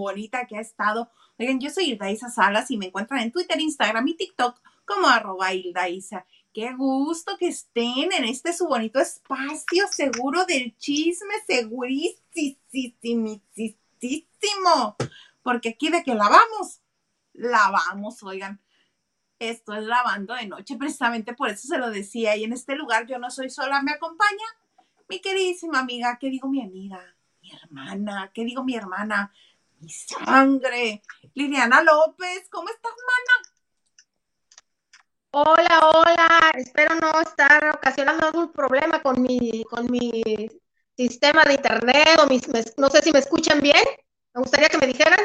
bonita que ha estado. Oigan, yo soy Hilda Isa Salas y me encuentran en Twitter, Instagram y TikTok como arroba Hilda Isa. Qué gusto que estén en este su bonito espacio seguro del chisme, segurísimo, porque aquí de que lavamos, lavamos, oigan. Esto es lavando de noche, precisamente por eso se lo decía. Y en este lugar yo no soy sola, me acompaña mi queridísima amiga, ¿qué digo mi amiga? Mi hermana, ¿qué digo mi hermana? Mi sangre. Liliana López, ¿cómo estás, mana? Hola, hola. Espero no estar ocasionando algún problema con mi, con mi sistema de internet o mis, no sé si me escuchan bien. Me gustaría que me dijeran.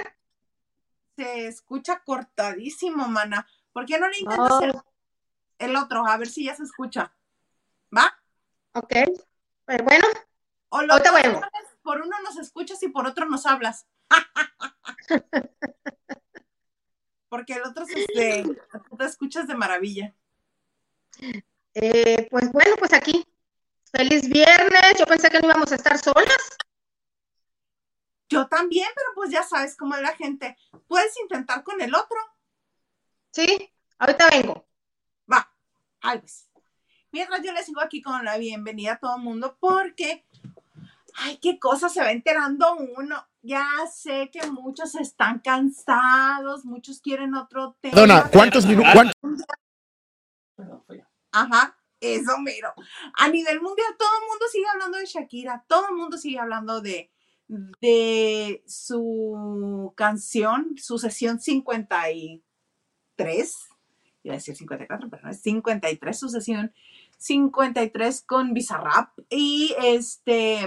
Se escucha cortadísimo, mana. ¿Por qué no le intentas el otro? A ver si ya se escucha. ¿Va? Ok. Pero bueno. O lo bueno. Por uno nos escuchas y por otro nos hablas. Porque el otro se te, te escuchas de maravilla. Eh, pues bueno, pues aquí. Feliz viernes. Yo pensé que no íbamos a estar solas. Yo también, pero pues ya sabes cómo es la gente. Puedes intentar con el otro. Sí, ahorita vengo. Va, Alves. Mientras yo les sigo aquí con la bienvenida a todo el mundo, porque, ay, qué cosa se va enterando uno. Ya sé que muchos están cansados, muchos quieren otro tema. Dona, ¿cuántos minutos? Ajá, eso miro. A nivel mundial, todo el mundo sigue hablando de Shakira, todo el mundo sigue hablando de, de su canción, su sesión 50 y 53, iba a decir 54, pero no es 53, sucesión 53 con Bizarrap. Y este.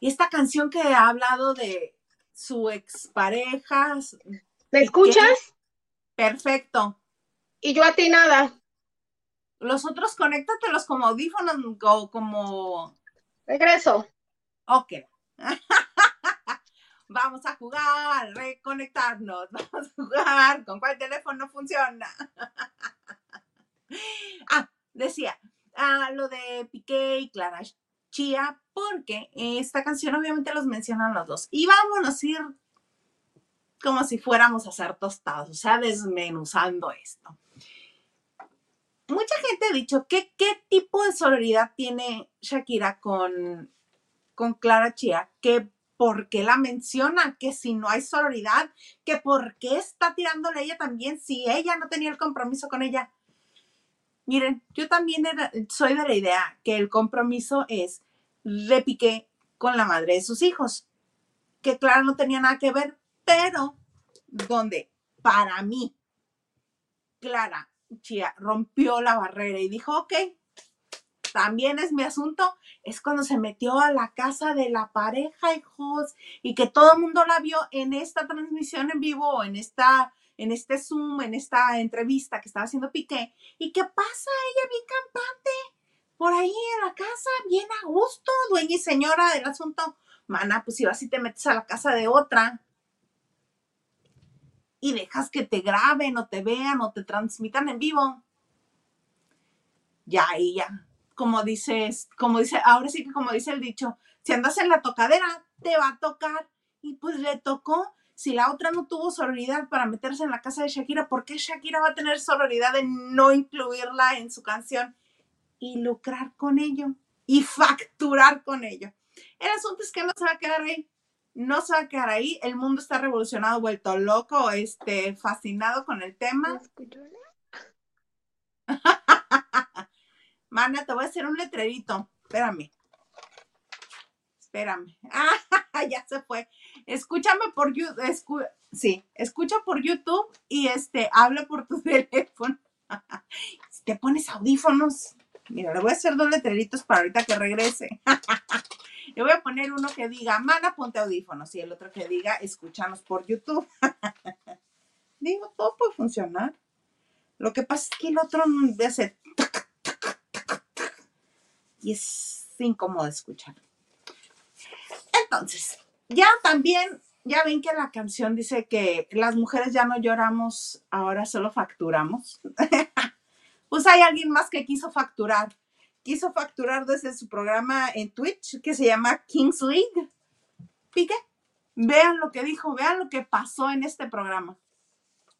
Y esta canción que ha hablado de su expareja. ¿Me escuchas? Perfecto. Y yo a ti nada. Los otros conéctatelos como audífonos o como. Regreso. Ok. vamos a jugar, reconectarnos, vamos a jugar, ¿con cuál teléfono funciona? ah, decía, ah, lo de Piqué y Clara Porque esta canción obviamente los mencionan los dos. Y vamos a ir como si fuéramos a hacer tostados, o sea, desmenuzando esto. Mucha gente ha dicho que qué tipo de sororidad tiene Shakira con, con Clara Chía, que por qué la menciona, que si no hay sororidad, que por qué está tirándole ella también si ella no tenía el compromiso con ella. Miren, yo también soy de la idea que el compromiso es repique con la madre de sus hijos, que claro no tenía nada que ver, pero donde para mí Clara Chía rompió la barrera y dijo, ok, también es mi asunto, es cuando se metió a la casa de la pareja, hijos, y que todo el mundo la vio en esta transmisión en vivo, en esta, en este Zoom, en esta entrevista que estaba haciendo Piqué. ¿Y qué pasa? Ella bien campante, por ahí en la casa, bien a gusto, dueña y señora del asunto. Mana, pues si vas y te metes a la casa de otra y dejas que te graben o te vean o te transmitan en vivo, ya, y ya, como dices, como dice, ahora sí que como dice el dicho, si andas en la tocadera, te va a tocar. Y pues le tocó. Si la otra no tuvo sororidad para meterse en la casa de Shakira, ¿por qué Shakira va a tener sororidad de no incluirla en su canción y lucrar con ello y facturar con ello? El asunto es que no se va a quedar ahí. No se va a quedar ahí. El mundo está revolucionado, vuelto loco, este, fascinado con el tema. Mana, te voy a hacer un letrerito. Espérame. Espérame. Ah, ya se fue. Escúchame por YouTube. sí, escucha por YouTube y este, habla por tu teléfono. si te pones audífonos. Mira, le voy a hacer dos letreritos para ahorita que regrese. le voy a poner uno que diga, mana, ponte audífonos. Y el otro que diga, escúchanos por YouTube. Digo, todo puede funcionar. Lo que pasa es que el otro hace y es incómodo escuchar. Entonces, ya también, ya ven que la canción dice que las mujeres ya no lloramos, ahora solo facturamos. pues hay alguien más que quiso facturar. quiso facturar desde su programa en Twitch que se llama Kings League. Pique, vean lo que dijo, vean lo que pasó en este programa.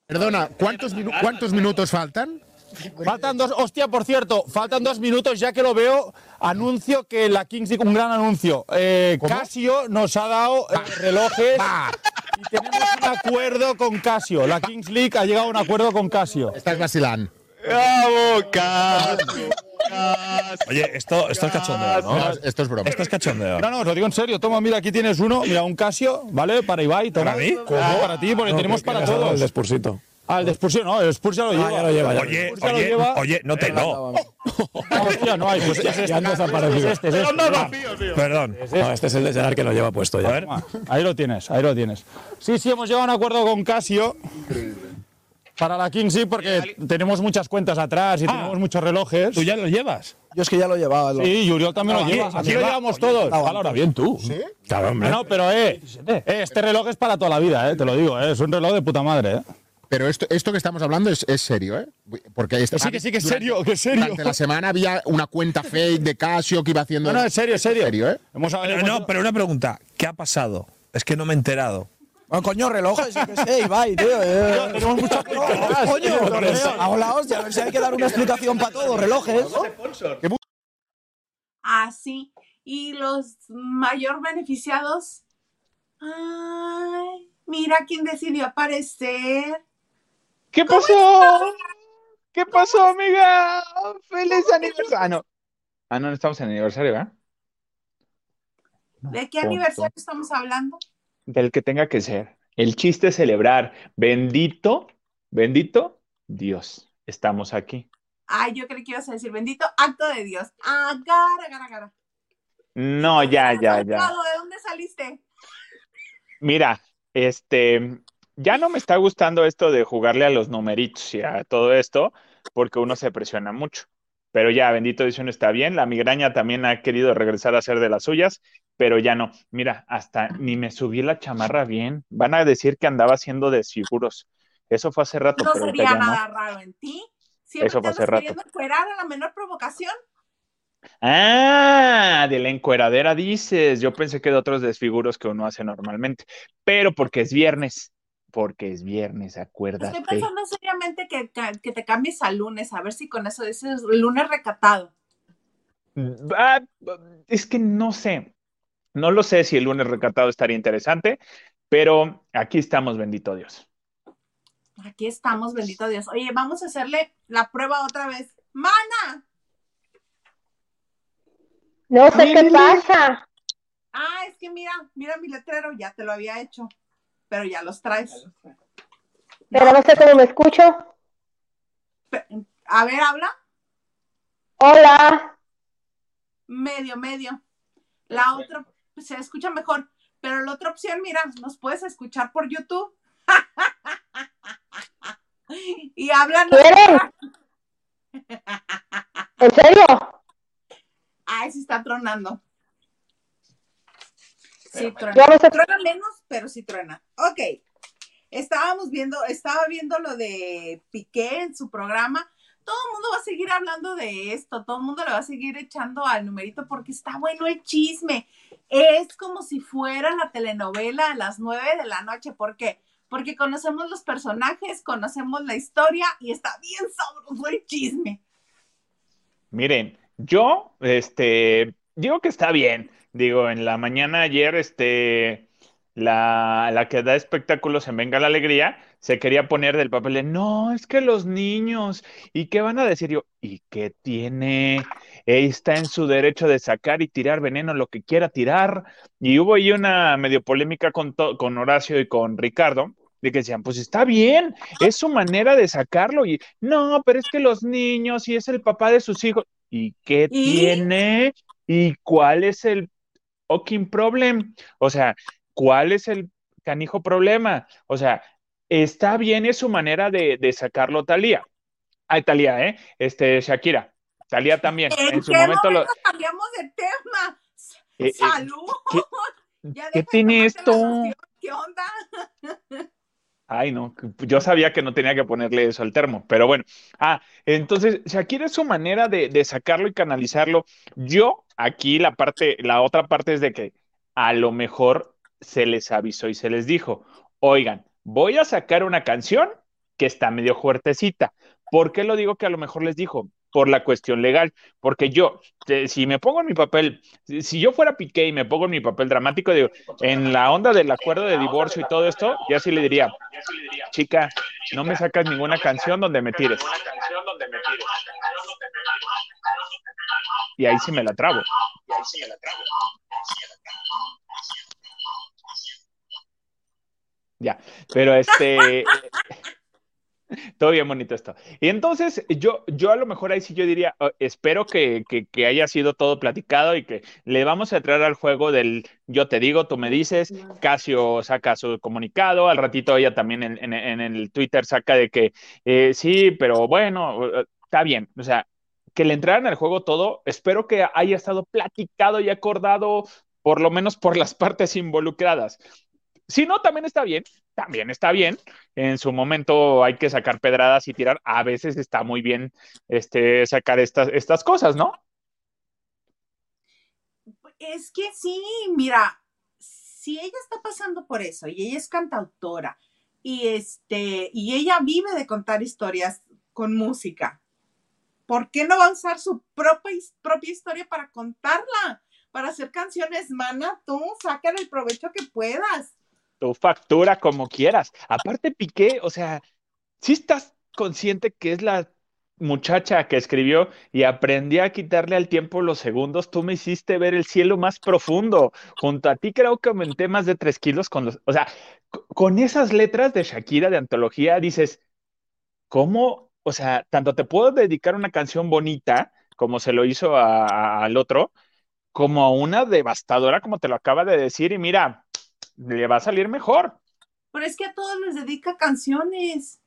Perdona, ¿cuántos, minu- ¿cuántos minutos faltan? Faltan dos, hostia, por cierto, faltan dos minutos ya que lo veo. Anuncio que la Kings League, un gran anuncio. Eh, Casio nos ha dado eh, relojes y tenemos un acuerdo con Casio. La Kings League ha llegado a un acuerdo con Casio. estás vacilando. Oye, esto, esto es cachondeo, No, ¿no? esto es broma. Esto es cachondeo. No, no, os lo digo en serio. Toma, mira, aquí tienes uno. Mira, un Casio, ¿vale? Para Ibai. Toma. ¿Para mí? Ah, Para ti, porque tenemos para todos. El despursito. Ah, el de Spursio no, el Spursio lo lleva. ya lo lleva, ya. Oye, lo oye, lleva. oye, no te no. Ah, hostia, no hay. Pues es este. Ya han desaparecido. Es este, es este. Perdón. No, este es el de Gerard que lo lleva puesto A ya. ver. Toma, Ahí lo tienes, ahí lo tienes. Sí, sí, hemos llegado a un acuerdo con Casio. Para la King sí, porque tenemos muchas cuentas atrás y tenemos muchos relojes. ¿Tú ya lo llevas? Yo es que ya lo llevaba. Lo... Sí, Yuriol también lo Aquí- lleva. aquí lo va. llevamos todos. Estaba Valora bien tú. Claro, hombre. No, no, pero eh, eh, este reloj es para toda la vida, eh, te lo digo, eh, es un reloj de puta madre. Eh. Pero esto, esto que estamos hablando es, es serio, ¿eh? Porque esta- sí, que sí, que es durante- serio, que es serio. Durante la semana había una cuenta fake de Casio que iba haciendo. No, no, es serio, es serio. serio, ¿eh? Hemos, Pero, hemos- no, pero una pregunta. ¿Qué ha pasado? Es que no me he enterado. Bueno, coño, relojes, yo qué sé, Ibai, tío. eh. tenemos muchas cuentas. Coño, hago la hostia, a ver si hay que dar una explicación para todo, relojes. Así. Y los mayor beneficiados. Ay, mira quién decidió aparecer. ¿Qué pasó? ¿Qué pasó, amiga? ¡Feliz aniversario! Ah, no. Ah, no, no estamos en aniversario, ¿verdad? ¿De qué aniversario estamos hablando? Del que tenga que ser. El chiste es celebrar. Bendito, bendito Dios. Estamos aquí. Ay, yo creí que ibas a decir bendito acto de Dios. Agar, agar, agar. No, ya, ya, ya. ¿De dónde saliste? Mira, este, ya no me está gustando esto de jugarle a los numeritos y a todo esto, porque uno se presiona mucho. Pero ya, bendito Dios, uno está bien. La migraña también ha querido regresar a ser de las suyas, pero ya no. Mira, hasta ni me subí la chamarra bien. Van a decir que andaba haciendo desfiguros. Eso fue hace rato, No pero sería no. nada raro en ti. Siempre Eso te fue hace rato. a la menor provocación. Ah, de la encueradera dices. Yo pensé que de otros desfiguros que uno hace normalmente, pero porque es viernes. Porque es viernes, acuérdate. Estoy pensando seriamente que, que- te cambies al lunes, a ver si con eso dices lunes recatado. Ah, es que no sé, no lo sé si el lunes recatado estaría interesante, pero aquí estamos, bendito Dios. Aquí estamos, bendito Dios. Oye, vamos a hacerle la prueba otra vez. ¡Mana! No sé qué pasa. Ah, es que mira, mira mi letrero, ya te lo había hecho, pero ya los traes. Pero no sé cómo me escucho. A ver, habla. Hola. Medio, medio. La otra pues, se escucha mejor, pero la otra opción, mira, nos puedes escuchar por YouTube. y hablan. ¿Quieren? ¿En serio? Ay, sí está tronando. Sí, truena. Ya no sé. Truena menos, pero sí truena. Ok. Estábamos viendo, estaba viendo lo de Piqué en su programa. Todo el mundo va a seguir hablando de esto, todo el mundo le va a seguir echando al numerito porque está bueno el chisme. Es como si fuera la telenovela a las nueve de la noche. ¿Por qué? Porque conocemos los personajes, conocemos la historia y está bien sabroso el chisme. Miren, yo, este, digo que está bien. Digo, en la mañana ayer, este, la, la que da espectáculos en Venga la Alegría, se quería poner del papel de, no, es que los niños, ¿y qué van a decir? Yo, ¿y qué tiene? Él está en su derecho de sacar y tirar veneno lo que quiera tirar. Y hubo ahí una medio polémica con, con Horacio y con Ricardo, de que decían, pues está bien, es su manera de sacarlo. Y no, pero es que los niños y es el papá de sus hijos. ¿Y qué ¿Y? tiene? ¿Y cuál es el fucking problem? O sea, ¿cuál es el canijo problema? O sea, está bien, es su manera de, de sacarlo Talía. Ay, Talía, ¿eh? Este, Shakira. Talía también. ¿En, En su qué momento lo. cambiamos de tema? Eh, eh, ¡Salud! ¿qué- Ya qué tiene esto? ¿Qué onda? Ay, no, yo sabía que no tenía que ponerle eso al termo, pero bueno. Ah, entonces, Shakira es su manera de, de sacarlo y canalizarlo. Yo, aquí la parte, la otra parte es de que a lo mejor se les avisó y se les dijo, oigan, voy a sacar una canción que está medio fuertecita. ¿Por qué lo digo que a lo mejor les dijo? Por la cuestión legal, porque yo, si me pongo en mi papel, si yo fuera Piqué y me pongo en mi papel dramático, digo, en la onda del acuerdo de divorcio y todo esto, ya sí le diría, chica, no me sacas ninguna canción donde me tires. Y ahí sí me la trabo. Ya, pero este, todo bien bonito esto. Y entonces yo, yo a lo mejor ahí sí yo diría, "Oh, espero que, que- que haya sido todo platicado y que le vamos a entrar al juego del yo te digo, tú me dices, Casio saca su comunicado, al ratito ella también en, en- en el Twitter saca de que eh, sí, pero bueno, está bien, o sea, que le entraran al juego todo, espero que haya estado platicado y acordado, por lo menos por las partes involucradas. Si no, también está bien, también está bien. En su momento hay que sacar pedradas y tirar. A veces está muy bien este, sacar estas, estas cosas, ¿no? Es que sí, mira, si ella está pasando por eso y ella es cantautora y este y ella vive de contar historias con música, ¿por qué no va a usar su propia, propia historia para contarla? Para hacer canciones, mana, tú sácale el provecho que puedas. Tu factura como quieras. Aparte, Piqué, o sea, si estás consciente que es la muchacha que escribió y aprendí a quitarle al tiempo los segundos, tú me hiciste ver el cielo más profundo. Junto a ti creo que aumenté más de tres kilos con los, o sea, con esas letras de Shakira de antología dices, ¿cómo? O sea, tanto te puedo dedicar una canción bonita, como se lo hizo a- al otro, como a una devastadora, como te lo acaba de decir, y mira, le va a salir mejor. Pero es que a todos les dedica canciones.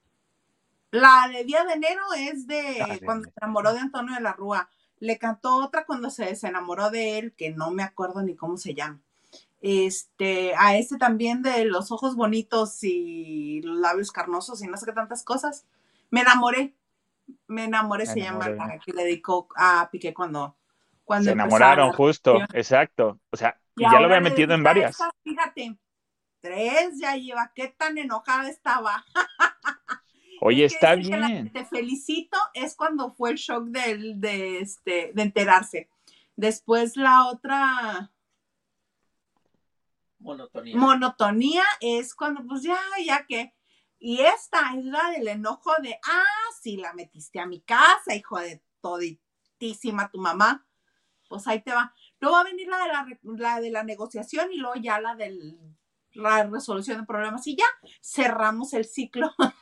La de Día de Enero es de cuando se enamoró de Antonio de la Rúa. Le cantó otra cuando se desenamoró de él, que no me acuerdo ni cómo se llama. Este, a este también de los ojos bonitos y los labios carnosos y no sé qué tantas cosas. Me enamoré. Me enamoré, Me se llama enamoré. la que le dedicó a Piqué cuando, cuando Se enamoraron, justo, exacto. O sea, Y ya lo había metido en varias. esta, fíjate, tres ya lleva. Qué tan enojada estaba. Oye, Es está bien. Te felicito es cuando fue el shock del- de, este, de enterarse. Después la otra Monotonía. monotonía es cuando, pues ya, ya que. Y esta es la del enojo de, ah, sí, la metiste a mi casa, hijo de toditísima tu mamá. Pues ahí te va. Luego va a venir la de la, de la negociación y luego ya la de la resolución de problemas. Y ya cerramos el ciclo.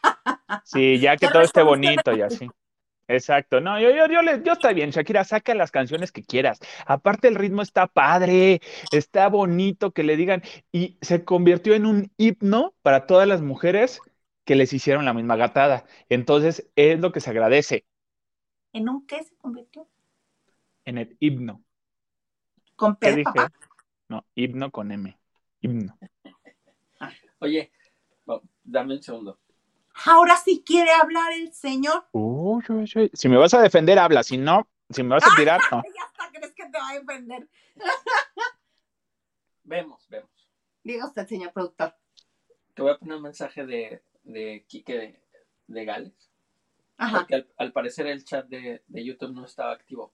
Sí, ya que Ya todo esté bonito y así. Exacto. No, yo, yo, yo, le- yo está bien, Shakira, saca las canciones que quieras. Aparte, el ritmo está padre, está bonito que le digan. Y se convirtió en un himno para todas las mujeres que les hicieron la misma gatada. Entonces, es lo que se agradece ¿En un qué se convirtió? En el himno. Con ¿Qué P, dije? papá. No, himno con M. Himno. Oye, oh, dame un segundo. Ahora sí quiere hablar el señor. Uy, uy, uy. Si me vas a defender, habla. Si no, si me vas a tirar, no. Ya hasta crees que te va a defender. Vemos, vemos. Diga usted, señor productor. Te voy a poner un mensaje de, de Quique de, de Gales. Ajá. Porque al, al parecer el chat de, de YouTube no estaba activo.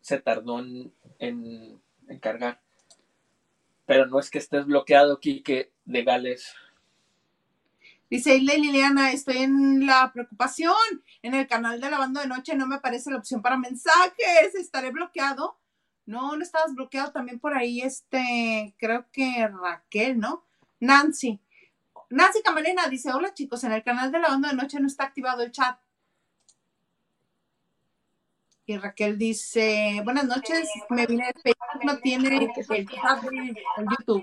Se tardó en, en, cargar. Pero no es que estés bloqueado, Quique de Gales. Dice Liliana, estoy en la preocupación. En el canal de la banda de noche no me aparece la opción para mensajes. ¿Estaré bloqueado? No, no estabas bloqueado también por ahí, este, creo que Raquel, ¿no? Nancy. Nancy Camarena dice, hola chicos, en el canal de la banda de noche no está activado el chat. Y Raquel dice, buenas noches, me vine de Facebook, no tiene el chat de YouTube.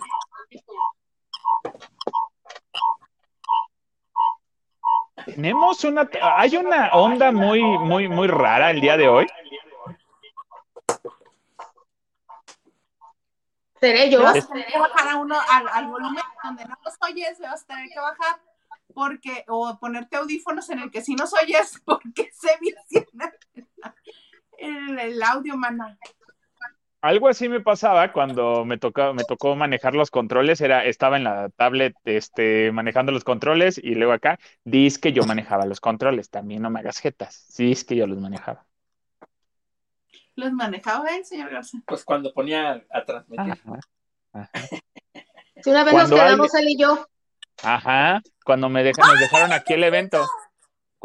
Tenemos una, hay una onda muy, muy, muy rara el día de hoy. Seré yo. vas a tener que bajar a uno al, al volumen donde no los oyes, vas a tener que bajar porque, o ponerte audífonos en el que si nos oyes, porque se visiona el, el audio, mana. Algo así me pasaba cuando me tocó, me tocó manejar los controles, era, estaba en la tablet este, manejando los controles y luego acá, dice que yo manejaba los controles, también no me hagas jetas, sí es que yo los manejaba. ¿Los manejaba él, señor Garza? Pues cuando ponía a transmitir. Ajá, ajá. Si una vez Cuando nos quedamos él y yo. Ajá, cuando me dejan, nos dejaron aquí el evento.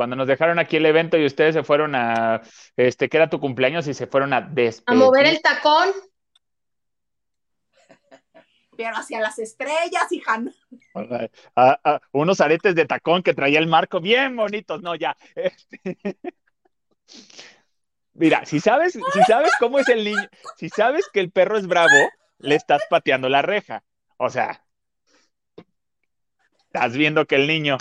Cuando nos dejaron aquí el evento y ustedes se fueron a, este, que era tu cumpleaños y se fueron a A despedir. mover el tacón. Pero hacia las estrellas, hija. no. a- a- unos aretes de tacón que traía el marco bien bonitos, no, ya. Este, Mira, si sabes, si sabes cómo es el niño, si sabes que el perro es bravo, le estás pateando la reja. O sea, estás viendo que el niño.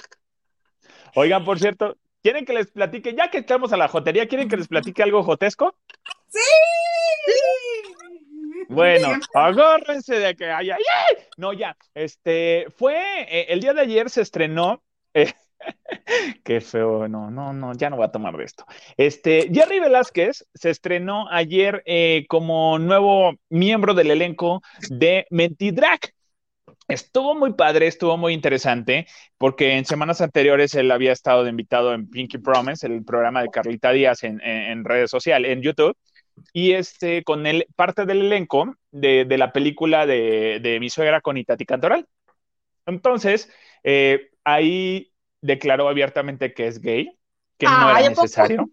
Oigan, por cierto, ¿quieren que les platique? Ya que estamos a la jotería, ¿quieren que les platique algo jotesco? ¡Sí! Bueno, Siempre. agárrense de que haya. ¡Ay! No, ya. Este fue eh, el día de ayer se estrenó. eh, qué feo. No, no, no, ya no voy a tomar de esto. Este Jerry Velázquez se estrenó ayer eh, como nuevo miembro del elenco de Mentidrag. Estuvo muy padre, estuvo muy interesante, porque en semanas anteriores él había estado de invitado en Pinky Promise, el programa de Carlita Díaz en, en- en redes sociales, en YouTube, y este, con él, parte del elenco de, de la película de, de Mi suegra con Itati Cantoral. Entonces, eh, ahí declaró abiertamente que es gay, que no Ay, era necesario.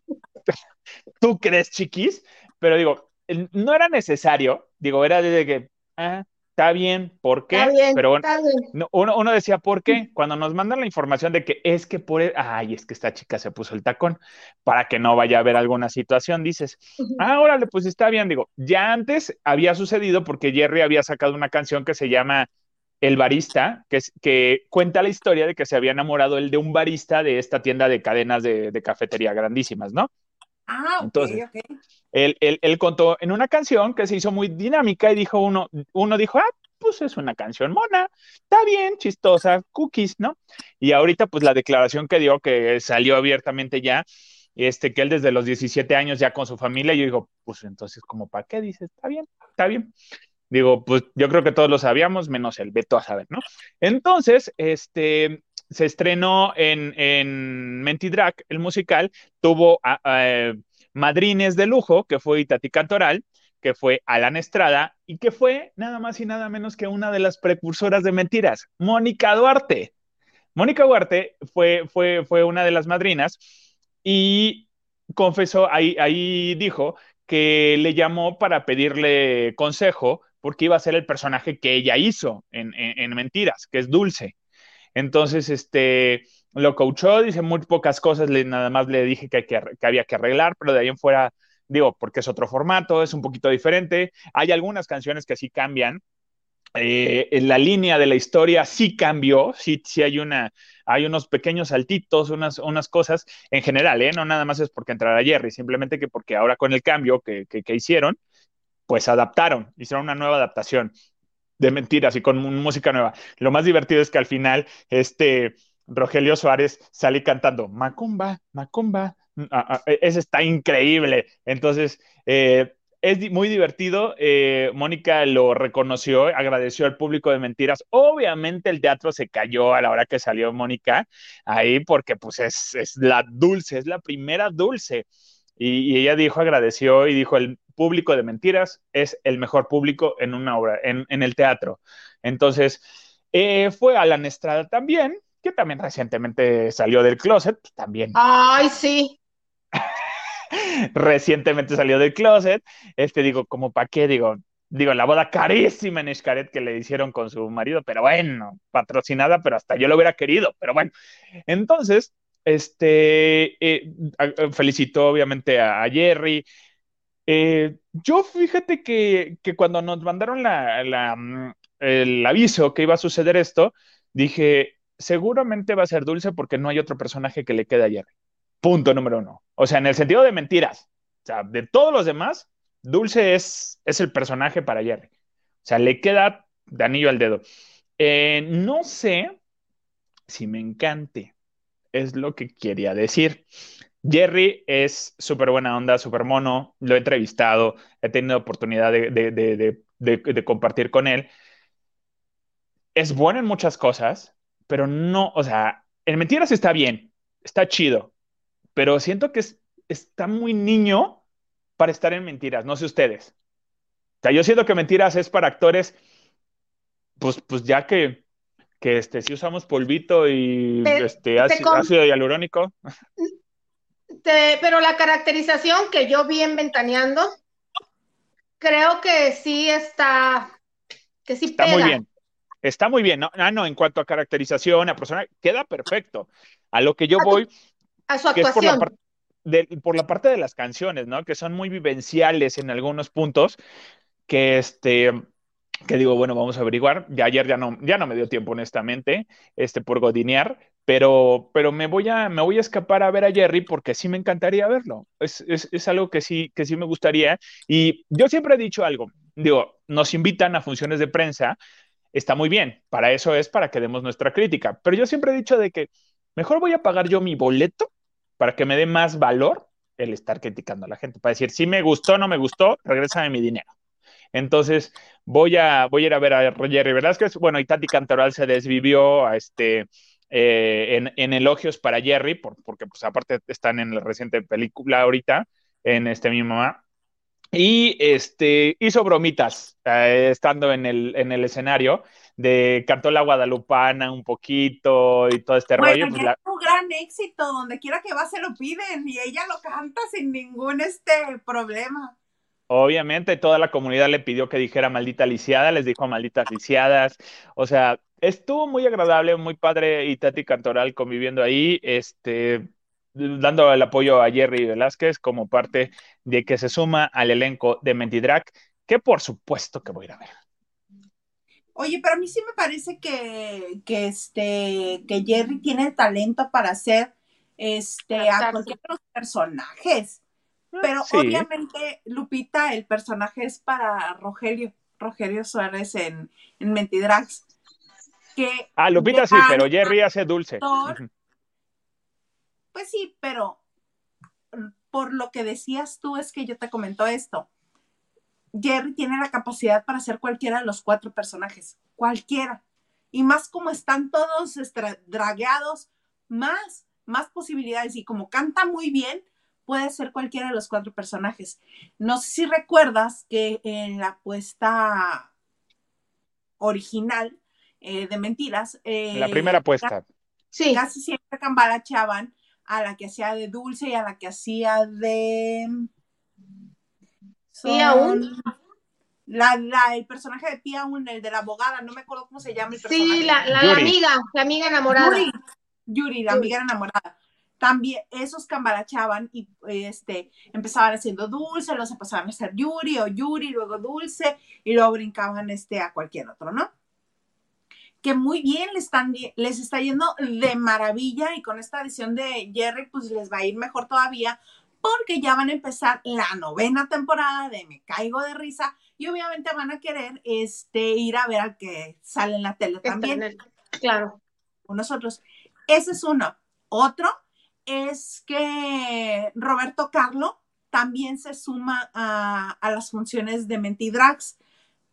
¿Tú crees, chiquis? Pero digo, no era necesario, digo, era de que, ah, está bien, ¿por qué? Está bien, Pero bueno, está bien. uno, uno decía, ¿por qué? Cuando nos mandan la información de que es que por... e- Ay, es que esta chica se puso el tacón para que no vaya a haber alguna situación, dices, ah, órale, pues está bien. Digo, ya antes había sucedido porque Jerry había sacado una canción que se llama El Barista, que, es, que cuenta la historia de que se había enamorado él de un barista de esta tienda de cadenas de, de cafetería grandísimas, ¿no? Ah, ok, Entonces, ok. Él, él- él contó en una canción que se hizo muy dinámica y dijo uno, uno dijo, ah, pues es una canción mona, está bien, chistosa, cookies, ¿no? Y ahorita pues la declaración que dio, que salió abiertamente ya, este, que él desde los 17 años ya con su familia, yo digo, pues entonces, ¿como para qué? Dice, está bien, está bien. Digo, pues yo creo que todos lo sabíamos, menos el Beto a saber, ¿no? Entonces, este, se estrenó en, en Mentidrag, el musical, tuvo a- a, madrines de lujo, que fue Itati Cantoral, que fue Alan Estrada y que fue nada más y nada menos que una de las precursoras de mentiras, Mónica Duarte. Mónica Duarte fue, fue, fue una de las madrinas y confesó, ahí, ahí dijo que le llamó para pedirle consejo porque iba a ser el personaje que ella hizo en, en Mentiras, que es Dulce. Entonces, este, lo coachó, dice muy pocas cosas, le, nada más le dije que, había que arreglar, pero de ahí en fuera, digo, porque es otro formato, es un poquito diferente. Hay algunas canciones que sí cambian. Eh, en la línea de la historia sí cambió, sí, sí hay, una, hay unos pequeños saltitos, unas, unas cosas en general, ¿eh? no nada más es porque entrara Jerry, simplemente que porque ahora con el cambio que, que, que hicieron, pues adaptaron, hicieron una nueva adaptación de mentiras y con música nueva. Lo más divertido es que al final, este Rogelio Suárez sale cantando Macumba, Macumba. Ah, ah, ese está increíble. Entonces, eh, es muy divertido. Eh, Mónica lo reconoció, agradeció al público de mentiras. Obviamente el teatro se cayó a la hora que salió Mónica ahí porque pues es, es la dulce, es la primera dulce. Y, y, ella dijo, agradeció y dijo, el público de mentiras es el mejor público en una obra, en, en el teatro. Entonces, eh, fue Alan Estrada también, que también recientemente salió del closet, pues, también. Ay, sí. recientemente salió del closet. Este, digo, como para qué, digo, digo, la boda carísima en Xcaret que le hicieron con su marido, pero bueno, patrocinada, pero hasta yo lo hubiera querido, pero bueno. Entonces, este, eh, felicitó obviamente a, a Jerry. Eh, yo fíjate que, cuando nos mandaron la, el aviso que iba a suceder esto, dije, seguramente va a ser dulce porque no hay otro personaje que le quede a Jerry. Punto número uno. O sea, en el sentido de mentiras. O de todos los demás, Dulce es, el personaje para Jerry. O sea, le queda de anillo al dedo. Eh, no sé sí me encante. Es lo que quería decir. Jerry es súper buena onda, súper mono. Lo he entrevistado, he tenido oportunidad de, de- de- de- de- de compartir con él. Es bueno en muchas cosas, pero no, o sea, en mentiras está bien, está chido, pero siento que es- está muy niño para estar en mentiras, no sé ustedes. O sea, yo siento que mentiras es para actores, pues, pues ya que, que este, si usamos polvito y Te- este, te ácido, ácido hialurónico. Te- pero la caracterización que yo vi en Ventaneando, creo que sí está, que sí Está muy bien. Está muy bien. No, ah, no, en cuanto a caracterización, a persona, queda perfecto. A lo que yo A tu- voy, a su que es por la actuación. de, por la parte de las canciones, ¿no? Que son muy vivenciales en algunos puntos, que este, que digo, bueno, vamos a averiguar. Ya ayer ya no, ya no me dio tiempo, honestamente, este, por godinear, pero, pero me voy a, me voy a escapar a ver a Jerry porque sí me encantaría verlo. Es, es, es algo que sí, que sí me gustaría. Y yo siempre he dicho algo, digo, nos invitan a funciones de prensa, está muy bien, para eso es para que demos nuestra crítica, pero yo siempre he dicho de que mejor voy a pagar yo mi boleto para que me dé más valor el estar criticando a la gente, para decir, si me gustó, no me gustó, regrésame mi dinero. Entonces, voy a, voy a ir a ver a Jerry Velázquez. Bueno, y Tati Cantoral se desvivió a este, eh, en, en, elogios para Jerry, por, porque pues aparte están en la reciente película ahorita, en este mi mamá. Y este, hizo bromitas eh, estando en el, en el escenario, de cantó la guadalupana un poquito y todo este Bueno, rollo. Pues la, es un gran éxito, donde quiera que va se lo piden y ella lo canta sin ningún este problema. Obviamente toda la comunidad le pidió que dijera maldita lisiada, les dijo malditas lisiadas, o sea, estuvo muy agradable, muy padre y Tati Cantoral conviviendo ahí, este, dando el apoyo a Jerry Velázquez como parte de que se suma al elenco de Mentidrag, que por supuesto que voy a ir a ver. Oye, pero a mí sí me parece que, que este, que Jerry tiene el talento para hacer este, a de los personajes. Pero Sí. obviamente, Lupita, el personaje es para Rogelio, Rogelio Suárez en, en Mentidrags. Que Ah, Lupita sí, pero Jerry hace dulce. actor. Pues sí, pero por lo que decías tú es que yo te comento esto. Jerry tiene la capacidad para hacer cualquiera de los cuatro personajes, cualquiera. Y más como están todos dragueados, más, más posibilidades. Y como canta muy bien, puede ser cualquiera de los cuatro personajes. No sé si recuerdas que en la puesta original eh, de Mentiras, eh, La primera apuesta. Sí, casi siempre cambalacheaban a la que hacía de Dulce y a la que hacía de. Pía Un. La, la- el personaje de Pía Un, el de la abogada, no me acuerdo cómo se llama el personaje. sí, la, la- la amiga, la amiga enamorada. Yuri, Yuri, la Yuri. amiga enamorada. También esos cambalachaban y este, empezaban haciendo dulce, los empezaban a hacer Yuri o Yuri, luego dulce, y luego brincaban este, a cualquier otro, ¿no? Que muy bien les, están, les está yendo de maravilla y con esta edición de Jerry, pues les va a ir mejor todavía, porque ya van a empezar la novena temporada de Me Caigo de Risa y obviamente van a querer este, ir a ver al que sale en la tele también Claro. con nosotros. Ese es uno. Otro es que Roberto Carlo también se suma a, a las funciones de Mentidrags.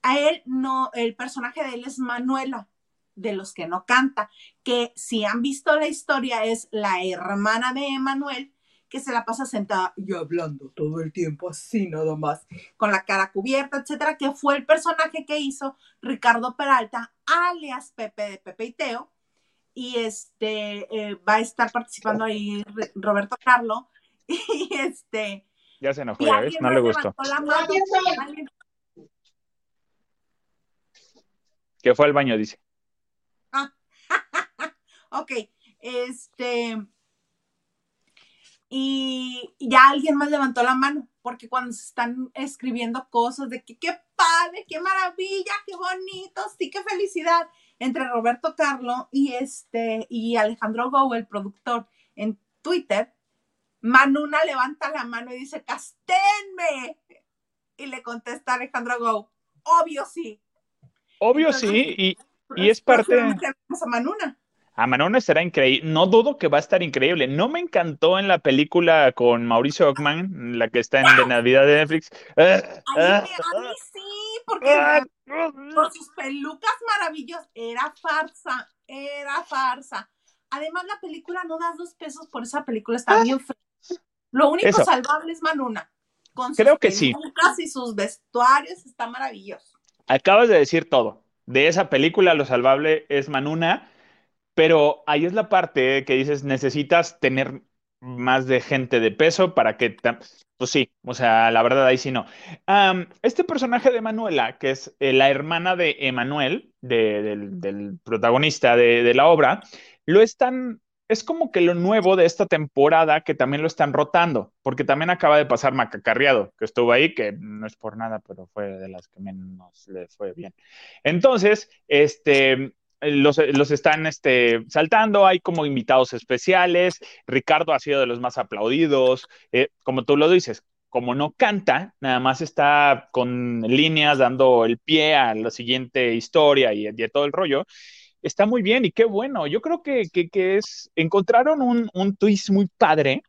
A él no, el personaje de él es Manuela, de los que no canta, que si han visto la historia es la hermana de Emanuel, que se la pasa sentada y hablando todo el tiempo así nada más, con la cara cubierta, etcétera, que fue el personaje que hizo Ricardo Peralta, alias Pepe de Pepe y Teo, y este eh, va a estar participando ahí Roberto Carlo, y este Ya se enojó, ya ves, no le gustó. alguien- Que fue al baño, dice. Ok, este. Y ya alguien más levantó la mano, porque cuando se están escribiendo cosas de que qué padre, qué maravilla, qué bonito, sí, qué felicidad, entre Roberto Carlo y este y Alejandro Gou, el productor, en Twitter, Manuna levanta la mano y dice, ¡casténme! Y le contesta Alejandro Gou, obvio sí. Obvio Entonces, sí, y, Y es parte- vemos a Manuna. a estará increíble. No dudo que va a estar increíble. No me encantó en la película con Mauricio Ockman, la que está en de Navidad de Netflix. A mí, a mí sí, porque con sus pelucas maravillosas era farsa, era farsa. Además, la película no das dos pesos por esa película, está bien fea. Lo único Eso. salvable es Manuna. Con sus Creo que sí. pelucas y sus vestuarios está maravilloso. Acabas de decir todo. De esa película, lo salvable es Manuna, pero ahí es la parte que dices, necesitas tener más de gente de peso para que... Pues sí, o sea, la verdad ahí sí no. Este personaje de Manuela, que es eh, la hermana de Emanuel, de- del, del protagonista de, de la obra, lo están... Es como que lo nuevo de esta temporada que también lo están rotando, porque también acaba de pasar Macacarriado, que estuvo ahí, que no es por nada, pero fue de las que menos le fue bien. Entonces, este, los, los están este, saltando, hay como invitados especiales, Ricardo ha sido de los más aplaudidos, eh, como tú lo dices, como no canta, nada más está con líneas dando el pie a la siguiente historia y, y todo el rollo. Está muy bien y qué bueno. Yo creo que, que, que es, encontraron un, un twist muy padre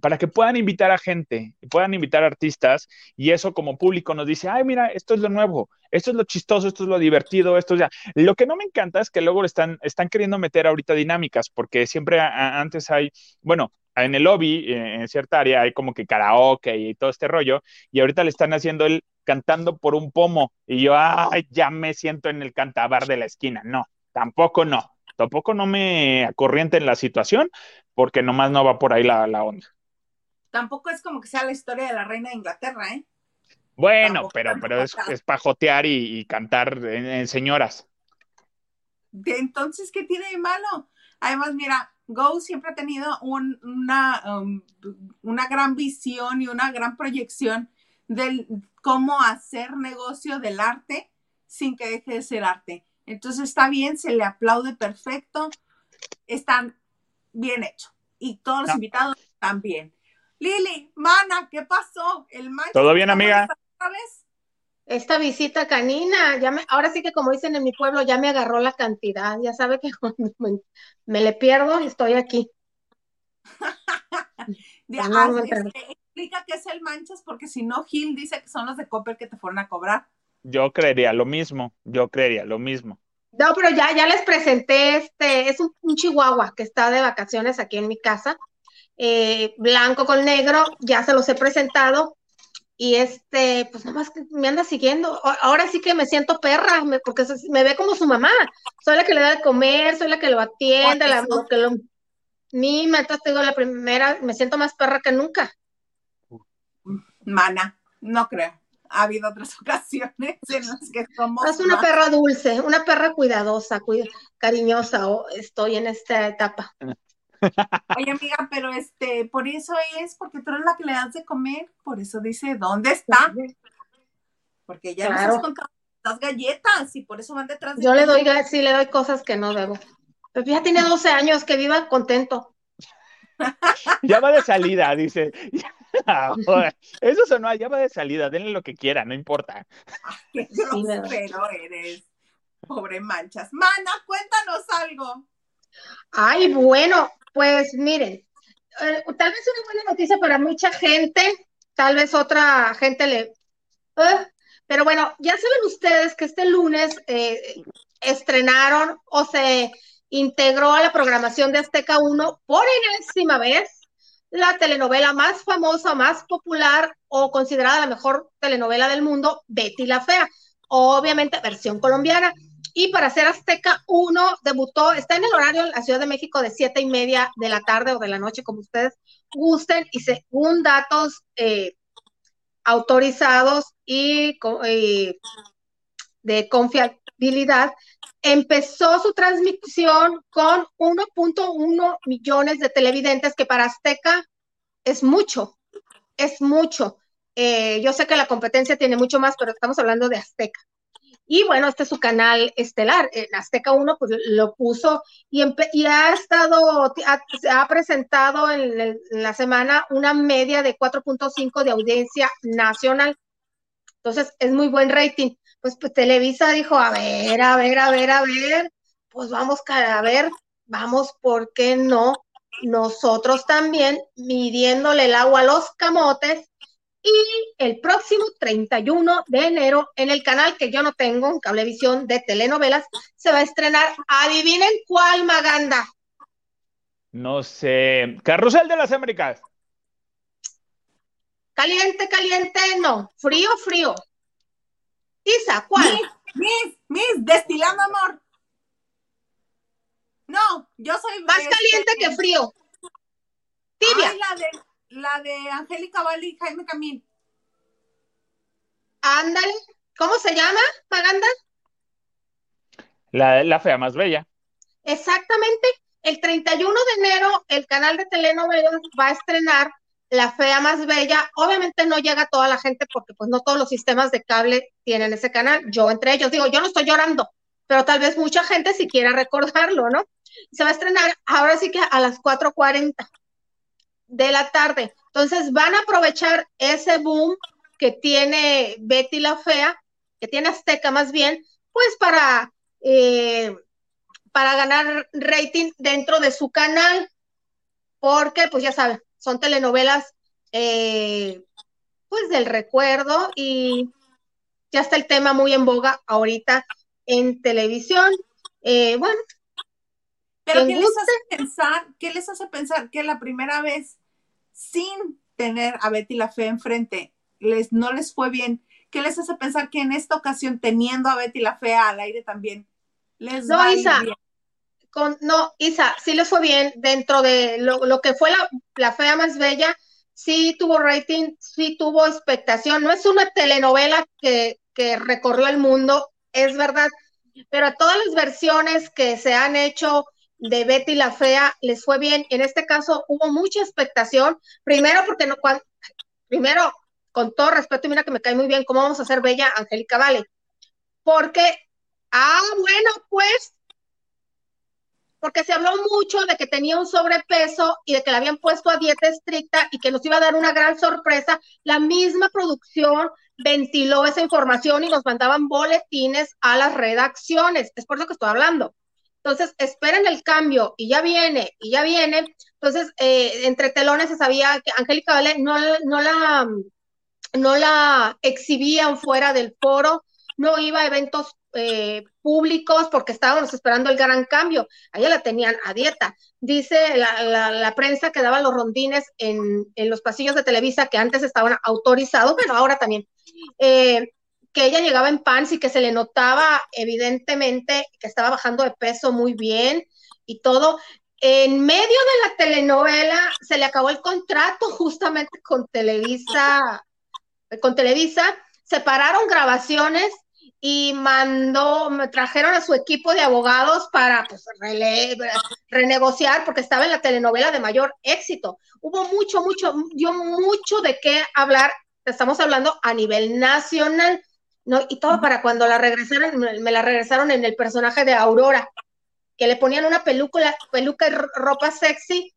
para que puedan invitar a gente, puedan invitar artistas y eso como público nos dice, ay, mira, esto es lo nuevo, esto es lo chistoso, esto es lo divertido, esto es ya. Lo que no me encanta es que luego están, están queriendo meter ahorita dinámicas, porque siempre antes hay, bueno, en el lobby, eh, en cierta área, hay como que karaoke y todo este rollo, y ahorita le están haciendo el cantando por un pomo, y yo, ay, ya me siento en el cantabar de la esquina. No, tampoco no, tampoco no me acorriente en la situación, porque nomás no va por ahí la onda. Tampoco es como que sea la historia de la reina de Inglaterra, ¿eh? Bueno, Tampoco, pero, pero es, es pajotear y, y cantar en, en señoras. De entonces, ¿qué tiene de malo? Además, mira, Go siempre ha tenido un- una, um, una gran visión y una gran proyección de cómo hacer negocio del arte sin que deje de ser arte. Entonces está bien, se le aplaude perfecto, están bien hecho. Y todos los No. invitados bien. Lili, Mana, ¿qué pasó? ¿El mancho ¿Todo bien, amiga? vez? Esta visita canina, ya me, ahora sí que como dicen en mi pueblo, ya me agarró la cantidad. Ya sabe que cuando me, me le pierdo y estoy aquí. De- no me es enteré. que explica qué es el manchas, porque si no, Gil dice que son los de Copper que te fueron a cobrar. Yo creería lo mismo, yo creería lo mismo. No, pero ya, ya les presenté este, es un, un chihuahua que está de vacaciones aquí en mi casa, eh, blanco con negro, ya se los he presentado y este, pues nomás que me anda siguiendo. Ahora sí que me siento perra, me- porque se- me ve como su mamá. Soy la que le da de comer, soy la que lo atiende, la, que lo mima, entonces tengo la primera, me siento más perra que nunca. Mana, no creo. Ha habido otras ocasiones en las que somos Es una más- perra dulce, una perra cuidadosa, cuida- cariñosa, estoy en esta etapa. Oye, amiga, pero este, por eso es, porque tú eres la que le das de comer, por eso dice, ¿dónde está? Porque ya Claro. nos has contado las galletas y por eso van detrás de Yo le doy, sí le doy cosas que no debo. Pero ya tiene 12 años, que viva contento. Ya va de salida, dice. Eso sonó, ya va de salida, denle lo que quiera, no importa. Qué grosero eres. Pobre manchas. Mana, cuéntanos algo. Ay, bueno, pues miren, eh, tal vez una buena noticia para mucha gente, tal vez otra gente le... eh, pero bueno, ya saben ustedes que este lunes eh, estrenaron o se integró a la programación de Azteca 1 por enésima vez la telenovela más famosa, más popular o considerada la mejor telenovela del mundo, Betty la Fea, obviamente versión colombiana. Y para ser Azteca 1 debutó, está en el horario en la Ciudad de México de siete y media de la tarde o de la noche, como ustedes gusten, y según datos eh, autorizados y, y de confiabilidad, empezó su transmisión con 1.1 millones de televidentes, que para Azteca es mucho, es mucho. Eh, yo sé que la competencia tiene mucho más, pero estamos hablando de Azteca. Y bueno, este es su canal estelar. Azteca 1 pues lo puso y, y ha estado, ha, ha presentado en, la semana una media de 4.5 de audiencia nacional. Entonces es muy buen rating. Pues, pues Televisa dijo, a ver, a ver, a ver, a ver, pues vamos a ver, vamos, ¿por qué no? Nosotros también midiéndole el agua a los camotes y el próximo 31 de enero en el canal que yo no tengo, en Cablevisión de telenovelas, se va a estrenar, adivinen cuál Maganda. No sé. Carrusel de las Américas. Caliente, caliente, no. Frío, frío. Isa, ¿cuál? Miss, Miss, destilando amor. No, yo soy más este, caliente que frío. Tibia. ay, la de la de Angélica Vale y Jaime Camil. Ándale. ¿Cómo se llama, Maganda? La, la fea más bella. Exactamente. El 31 de enero, el canal de telenovelas va a estrenar La Fea Más Bella. Obviamente no llega a toda la gente porque pues no todos los sistemas de cable tienen ese canal. Yo entre ellos digo, yo no estoy llorando, pero tal vez mucha gente si quiera recordarlo, ¿no? Se va a estrenar ahora sí que a las 4.40 de la tarde. Entonces van a aprovechar ese boom que tiene Betty la Fea, que tiene Azteca más bien, pues para... Eh, para ganar rating dentro de su canal, porque pues ya saben, son telenovelas eh, pues del recuerdo y ya está el tema muy en boga ahorita en televisión. Eh, bueno. Pero ¿qué les hace pensar? ¿Qué les hace pensar que la primera vez sin tener a Betty la Fe enfrente les no les fue bien? ¿Qué les hace pensar que en esta ocasión teniendo a Betty la Fea al aire también les no, va a ir Isa, bien? con, no, Isa, sí le fue bien dentro de lo, lo que fue la, la, fea más bella, sí tuvo rating, sí tuvo expectación, no es una telenovela que, que recorrió el mundo, es verdad, pero a todas las versiones que se han hecho de Betty la Fea les fue bien, en este caso hubo mucha expectación, primero porque no, primero, con todo respeto, mira que me cae muy bien, ¿cómo vamos a hacer Bella Angélica Vale? Porque, ah, bueno, pues porque se habló mucho de que tenía un sobrepeso y de que le habían puesto a dieta estricta y que nos iba a dar una gran sorpresa. La misma producción ventiló esa información y nos mandaban boletines a las redacciones. Es por eso que estoy hablando. Entonces, esperen el cambio y ya viene, y ya viene. Entonces, eh, entre telones se sabía que Angélica Vale no, no, la, no la exhibían fuera del foro, no iba a eventos eh, públicos porque estábamos esperando el gran cambio. A ella la tenían a dieta. Dice la, la, la prensa que daba los rondines en, en, los pasillos de Televisa que antes estaban autorizados, pero ahora también. Eh, que ella llegaba en pants y que se le notaba evidentemente que estaba bajando de peso muy bien y todo. En medio de la telenovela se le acabó el contrato justamente con Televisa, con Televisa, separaron grabaciones y mandó, trajeron a su equipo de abogados para pues, renegociar porque estaba en la telenovela de mayor éxito. Hubo mucho, mucho, dio mucho de qué hablar, estamos hablando a nivel nacional, ¿no? Y todo para cuando la regresaron, me la regresaron en el personaje de Aurora, que le ponían una peluca, peluca y ropa sexy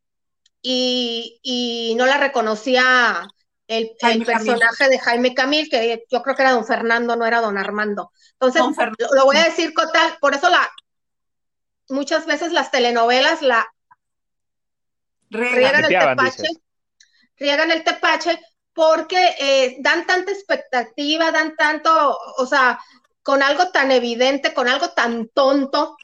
y, y no la reconocía el, el personaje Camil. de Jaime Camil, que yo creo que era don Fernando, no era don Armando. Entonces, lo, lo, voy a decir con tal, por eso la muchas veces las telenovelas la riegan el tepache, riegan el tepache porque eh, dan tanta expectativa, dan tanto, o sea, con algo tan evidente, con algo tan tonto,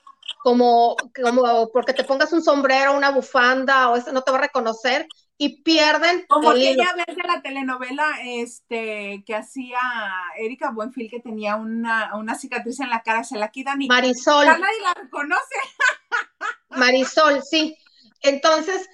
como, como porque te pongas un sombrero, una bufanda, o eso no te va a reconocer, y pierden como aquella vez de la telenovela este que hacía Erika Buenfil que tenía una, una cicatriz en la cara se la quitan y Marisol. ya nadie la reconoce. Marisol sí. Entonces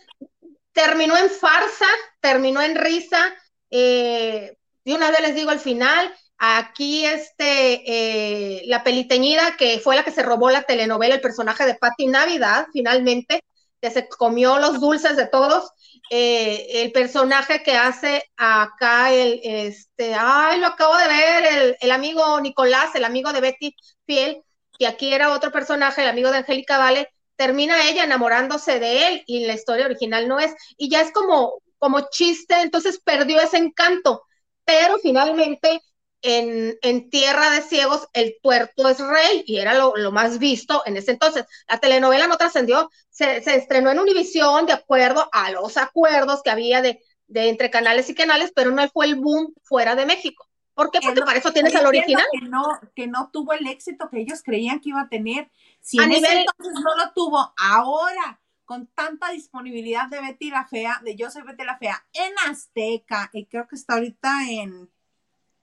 terminó en farsa terminó en risa eh, de una vez les digo al final aquí este eh, la peliteñida que fue la que se robó la telenovela el personaje de Patti Navidad finalmente que se comió los dulces de todos eh, el personaje que hace acá el, este, ay, lo acabo de ver, el, el, amigo Nicolás, el amigo de Betty Fiel, que aquí era otro personaje, el amigo de Angélica Vale, termina ella enamorándose de él y la historia original no es, y ya es como, como chiste, entonces perdió ese encanto, pero finalmente en, en Tierra de Ciegos el tuerto es rey y era lo, lo más visto en ese entonces. La telenovela no trascendió, se, se estrenó en Univisión de acuerdo a los acuerdos que había de, de entre canales y canales, pero no fue el boom fuera de México. ¿Por qué? Porque para eso tienes al original. Que no, que no tuvo el éxito que ellos creían que iba a tener. Si A en ese nivel- entonces no lo tuvo, ahora con tanta disponibilidad de Betty la Fea, de Yo soy Betty la Fea, en Azteca, y creo que está ahorita en,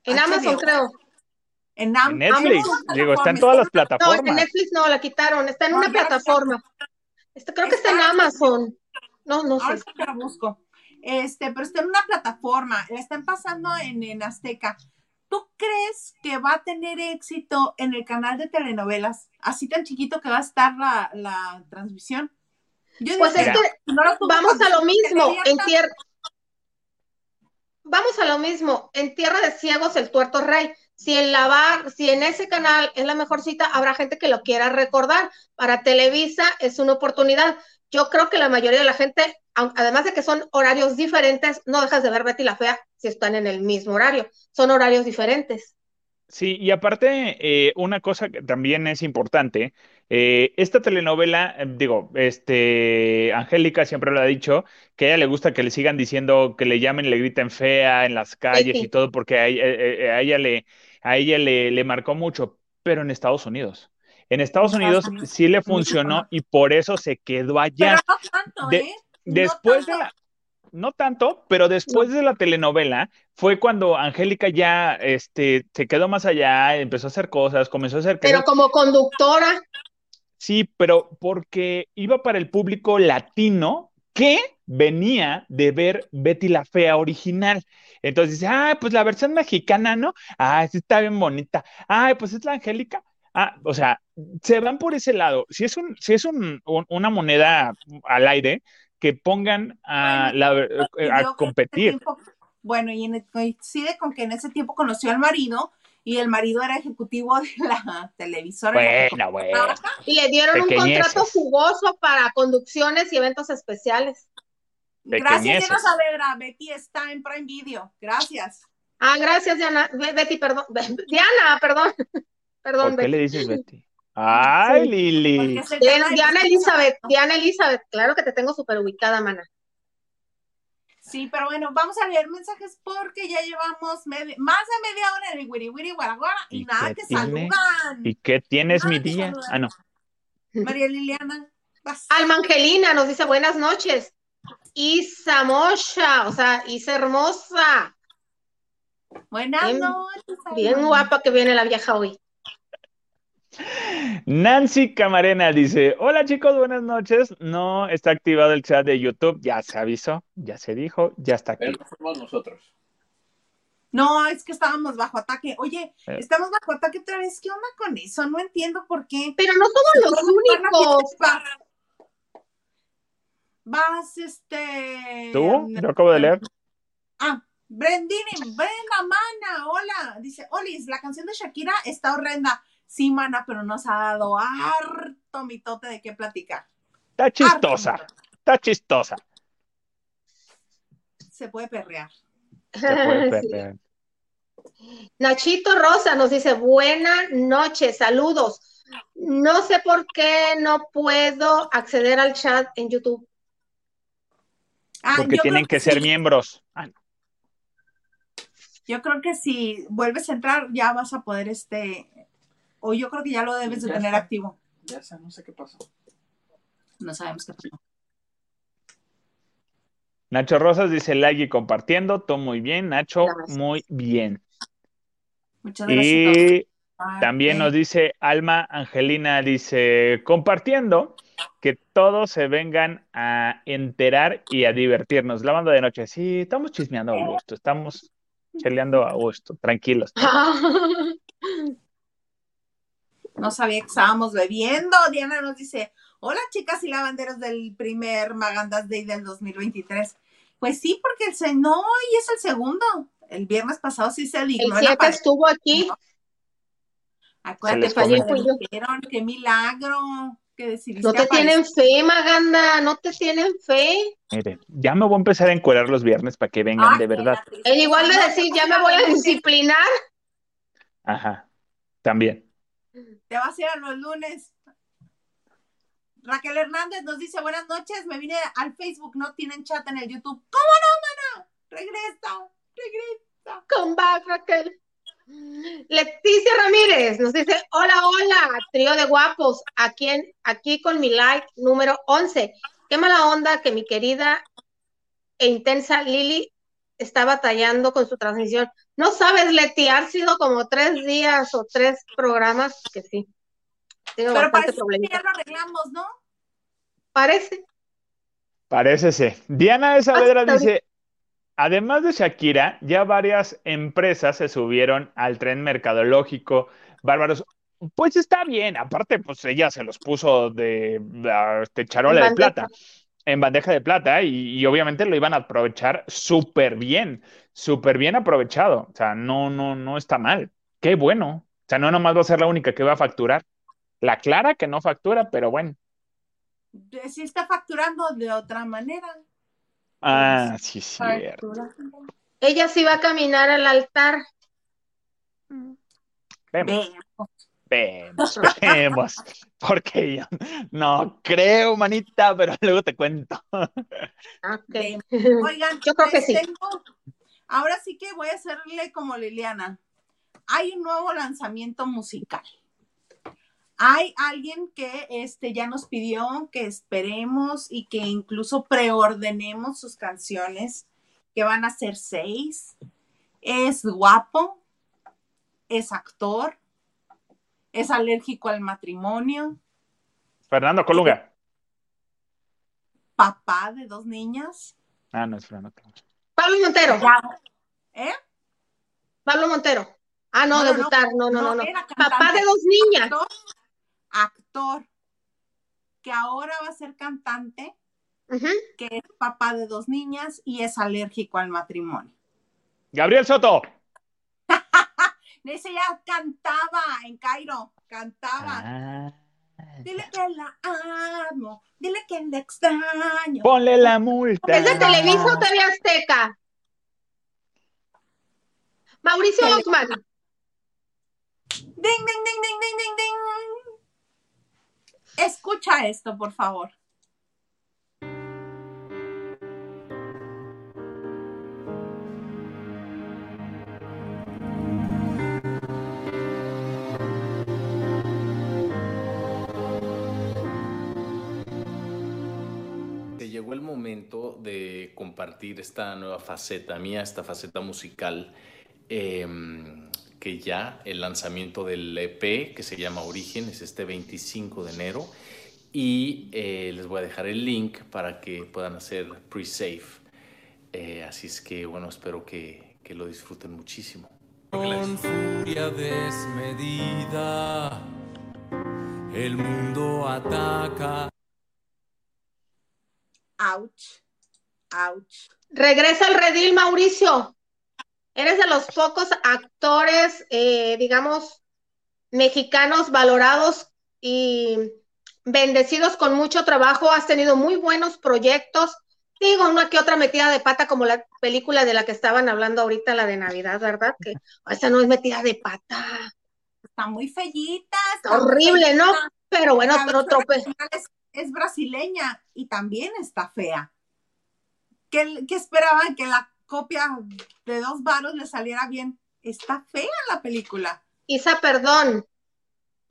En HBO. Amazon, creo. en, Am- En Netflix, Amazon digo, está en todas las No, plataformas. en Netflix no, la quitaron. Está en No, una plataforma. Está- creo que está en Amazon. No, no sé. Te la busco. Este, pero está en una plataforma, la están pasando en, en Azteca. ¿Tú crees que va a tener éxito en el canal de telenovelas? Así tan chiquito que va a estar la, la transmisión. Yo Pues digo es Mira. que no lo tuvo vamos a lo mismo. En tierra. Vamos a lo mismo. En Tierra de Ciegos, el tuerto rey. Si en la bar, si en ese canal es la mejor cita, habrá gente que lo quiera recordar. Para Televisa es una oportunidad. Yo creo que la mayoría de la gente, además de que son horarios diferentes, no dejas de ver Betty la Fea si están en el mismo horario. Son horarios diferentes. Sí, y aparte, eh, una cosa que también es importante, eh, esta telenovela, eh, digo, este, Angélica siempre lo ha dicho, que a ella le gusta que le sigan diciendo, que le llamen, le griten fea en las calles sí. y todo, porque a ella, eh, eh, a ella le, a ella le, le marcó mucho, pero en Estados Unidos. En Estados Unidos sí le funcionó no. y por eso se quedó allá. Pero no tanto, De- ¿eh? No Después de tanto. la, no tanto, pero después de la telenovela fue cuando Angélica ya este, se quedó más allá, empezó a hacer cosas, comenzó a hacer Pero cosas. como conductora, Sí, pero porque iba para el público latino que venía de ver Betty la Fea original. Entonces dice, ah, pues la versión mexicana, ¿no? Ah, sí está bien bonita. Ah, pues es la Angélica. Ah, o sea, se van por ese lado. Si es un, si es un, un- una moneda al aire, que pongan a, Bueno, la- eh, a competir. tiempo- bueno, y en- coincide con que en ese tiempo conoció al marido y el marido era ejecutivo de la televisora. Bueno, bueno. y le dieron un contrato jugoso para conducciones y eventos especiales. Gracias. Diana Saavedra. Betty está en Prime Video. Gracias. Ah, gracias, Diana. Be- Betty, perdón. Diana, perdón. Perdón, ¿Por qué Betty. le dices Betty? Ay, Sí. Lili. Diana Elizabeth, Diana Elizabeth, claro que te tengo súper ubicada, mana. Sí, pero bueno, vamos a leer mensajes porque ya llevamos media- más de media hora en el Wiri Wiri Guaraguara y, ¿Y nada que tiene? saludan. ¿Y qué tienes, mi Nada día? Ah, no. María Liliana, vas. Alma Angelina nos dice buenas noches. Isa Mocha, o sea, Isa hermosa. Buenas Bien- noches. Bien guapa que viene la vieja hoy. Nancy Camarena dice, hola chicos, buenas noches. No está activado el chat de YouTube, ya se avisó, ya se dijo, ya está Pero activo. no nosotros. No, es que estábamos bajo ataque. Oye, Eh. estamos bajo ataque otra vez. ¿Qué onda con eso? No entiendo por qué. Pero no somos los únicos. Vas, vas, este. ¿Tú? Yo acabo de leer. Ah, Brendini, Brenda Mana, hola. Dice, Olis, la canción de Shakira está horrenda. Sí, mana, pero nos ha dado harto mitote de qué platicar. Está chistosa, está chistosa. Se puede perrear. Se puede Sí. perder. Nachito Rosa nos dice, buena noche, saludos. No sé por qué no puedo acceder al chat en YouTube. Ah, Porque yo tienen que ser sí. miembros. Ah, no. Yo creo que si vuelves a entrar, ya vas a poder, este. O yo creo que ya lo debes de tener está. activo. Ya sé, no sé qué pasó. No sabemos qué pasó. Nacho Rosas dice like y compartiendo, todo muy bien, Nacho, muy bien. Muchas gracias. Y También nos dice Alma Angelina, dice, compartiendo, que todos se vengan a enterar y a divertirnos. La banda de noche, sí, estamos chismeando a gusto, estamos cheleando a gusto, tranquilos. No sabía que estábamos bebiendo. Diana nos dice, hola chicas y lavanderos del primer Magandas Day del 2023. Pues sí, porque el se- no, y es el segundo. El viernes pasado sí se El dignó. en 7 aparecer. estuvo aquí. Acuérdate, fallé, fue yo. dijeron, qué milagro que No te aparecer. tienen fe, Maganda, no te tienen fe. Miren, ya me voy a empezar a encuerar los viernes para que vengan Ay, de verdad. tristeza. Él igual de decir, ya me voy a disciplinar. Ajá, también. Te vas a ir a los lunes. Raquel Hernández nos dice buenas noches, me vine al Facebook, no tienen chat en el YouTube. ¿Cómo no, mana? Regresa, regresa. Come back, Raquel. Leticia Ramírez nos dice, hola, hola, trío de guapos, aquí, en, aquí con mi like número 11. Qué mala onda que mi querida e intensa Lili está batallando con su transmisión. No sabes, Leti, han sido como tres días o tres programas que sí. Tengo Pero parece que ya lo arreglamos, ¿no? Parece. Parece ser. Diana de Saavedra dice, además de Shakira, ya varias empresas se subieron al tren mercadológico. Bárbaros. Pues está bien, aparte, pues ella se los puso de, de, este, charola de plata, en bandeja de plata, y, y obviamente lo iban a aprovechar súper bien, súper bien aprovechado. O sea, no, no, no está mal. Qué bueno. O sea, no nomás va a ser la única que va a facturar. La Clara que no factura, pero bueno. Sí está facturando de otra manera. Ah, sí, cierto. Facturando. Ella sí va a caminar al altar. Vemos. Ve. Vemos, vemos, porque yo no creo, manita, pero luego te cuento. Ok. Vemos. Oigan, Yo creo que sí. tengo- ahora sí que voy a hacerle como Liliana. Hay un nuevo lanzamiento musical. Hay alguien que este, ya nos pidió que esperemos y que incluso preordenemos sus canciones, que van a ser seis. Es guapo, es actor, es alérgico al matrimonio, Fernando Colunga. papá de dos niñas. Ah, no es Fernando Colunga. Pablo Montero. ¿Eh? Pablo Montero. Ah, no, No, debutar. No, no, no, no. Papá de dos niñas. actor, actor, que ahora va a ser cantante, que es papá de dos niñas y es alérgico al matrimonio. Gabriel Soto. Ese ya cantaba en Cairo, cantaba. Ah, Dile que la amo, dile que la extraño. ponle la multa. ¿Es de Televisa o TV Azteca? Mauricio Tele- Ockman. Ding, ding, ding, ding, ding, ding, ding. Escucha esto, por favor. Llegó el momento de compartir esta nueva faceta mía, esta faceta musical, em, que ya el lanzamiento del EP que se llama Origen es este 25 de enero y eh, les voy a dejar el link para que puedan hacer pre-save. Eh, así es que bueno, espero que, que lo disfruten muchísimo. Con furia desmedida, el mundo ataca. Ouch, ouch. Regresa al redil, Mauricio. Eres de los pocos actores, eh, digamos, mexicanos valorados y bendecidos con mucho trabajo. Has tenido muy buenos proyectos. Digo, una que otra metida de pata, como la película de la que estaban hablando ahorita, la de Navidad, ¿verdad? Que esa no es metida de pata. Está muy fellita. Está horrible, ¿no? Pero bueno, versión trope. Es, brasileña y también está fea. ¿Qué, qué esperaban? Que la copia de dos varos le saliera bien. Está fea la película. Isa, perdón.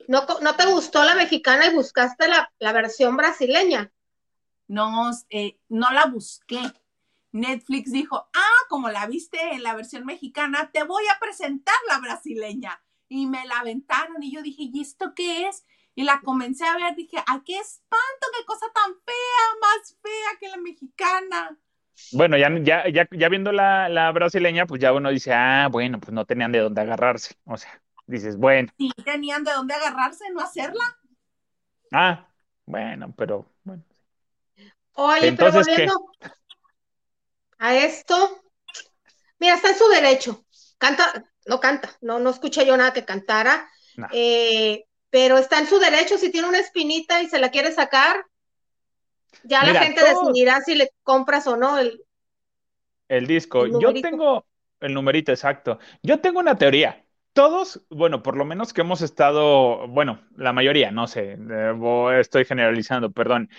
¿No, no te gustó la mexicana y buscaste la, la versión brasileña? No, eh, no la busqué. Netflix dijo, ah, como la viste en la versión mexicana, te voy a presentar la brasileña. Y me la aventaron y yo dije, ¿y esto qué es? Y la comencé a ver, dije, ¡ay, qué espanto! ¡Qué cosa tan fea! Más fea que la mexicana. Bueno, ya, ya, ya, ya viendo la, la brasileña, pues ya uno dice, ah, bueno, pues no tenían de dónde agarrarse. O sea, dices, bueno, Sí, tenían de dónde agarrarse, no hacerla. ah, bueno, pero bueno. Oye, Entonces, pero ¿qué? volviendo a esto, mira, está en su derecho. Canta, no canta, no, no escuché yo nada que cantara, No. eh, pero está en su derecho si tiene una espinita y se la quiere sacar. Ya Mira, la gente decidirá si le compras o no el, El disco, El yo tengo el numerito exacto. Yo tengo una teoría. todos, bueno, por lo menos que hemos estado, bueno, la mayoría, no sé, eh, estoy generalizando, perdón,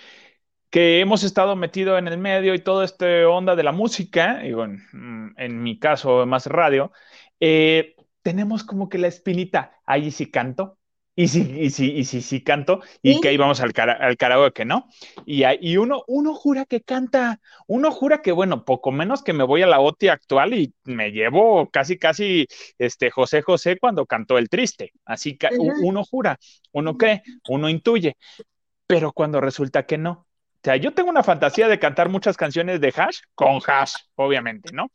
que hemos estado metido en el medio y todo este onda de la música, y bueno, mm, en mi caso más radio, eh, tenemos como que la espinita, ahí sí canto, y sí, y sí, y sí, sí canto, y Sí. que ahí vamos al, cara- al karaoke, ¿no? Y, y uno, uno jura que canta, uno jura que, bueno, poco menos que me voy a la OTI actual y me llevo casi, casi, este, José José cuando cantó El Triste, así que uno jura, uno cree, uno intuye, pero cuando resulta que no. O sea, yo tengo una fantasía de cantar muchas canciones de Hash con Hash, obviamente, ¿no?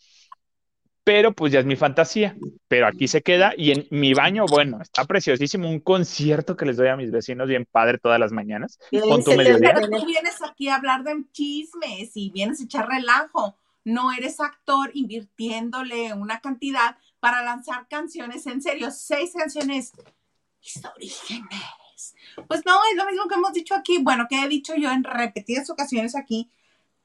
Pero pues ya es mi fantasía. Pero aquí se queda y en mi baño, bueno, está preciosísimo. Un concierto que les doy a mis vecinos bien padre todas las mañanas. Con tu mediodía. Pero tú vienes aquí a hablar de chismes y vienes a echar relajo. No eres actor invirtiéndole una cantidad para lanzar canciones en serio. Seis canciones mis orígenes. Pues no, es lo mismo que hemos dicho aquí. Bueno, que he dicho yo en repetidas ocasiones aquí,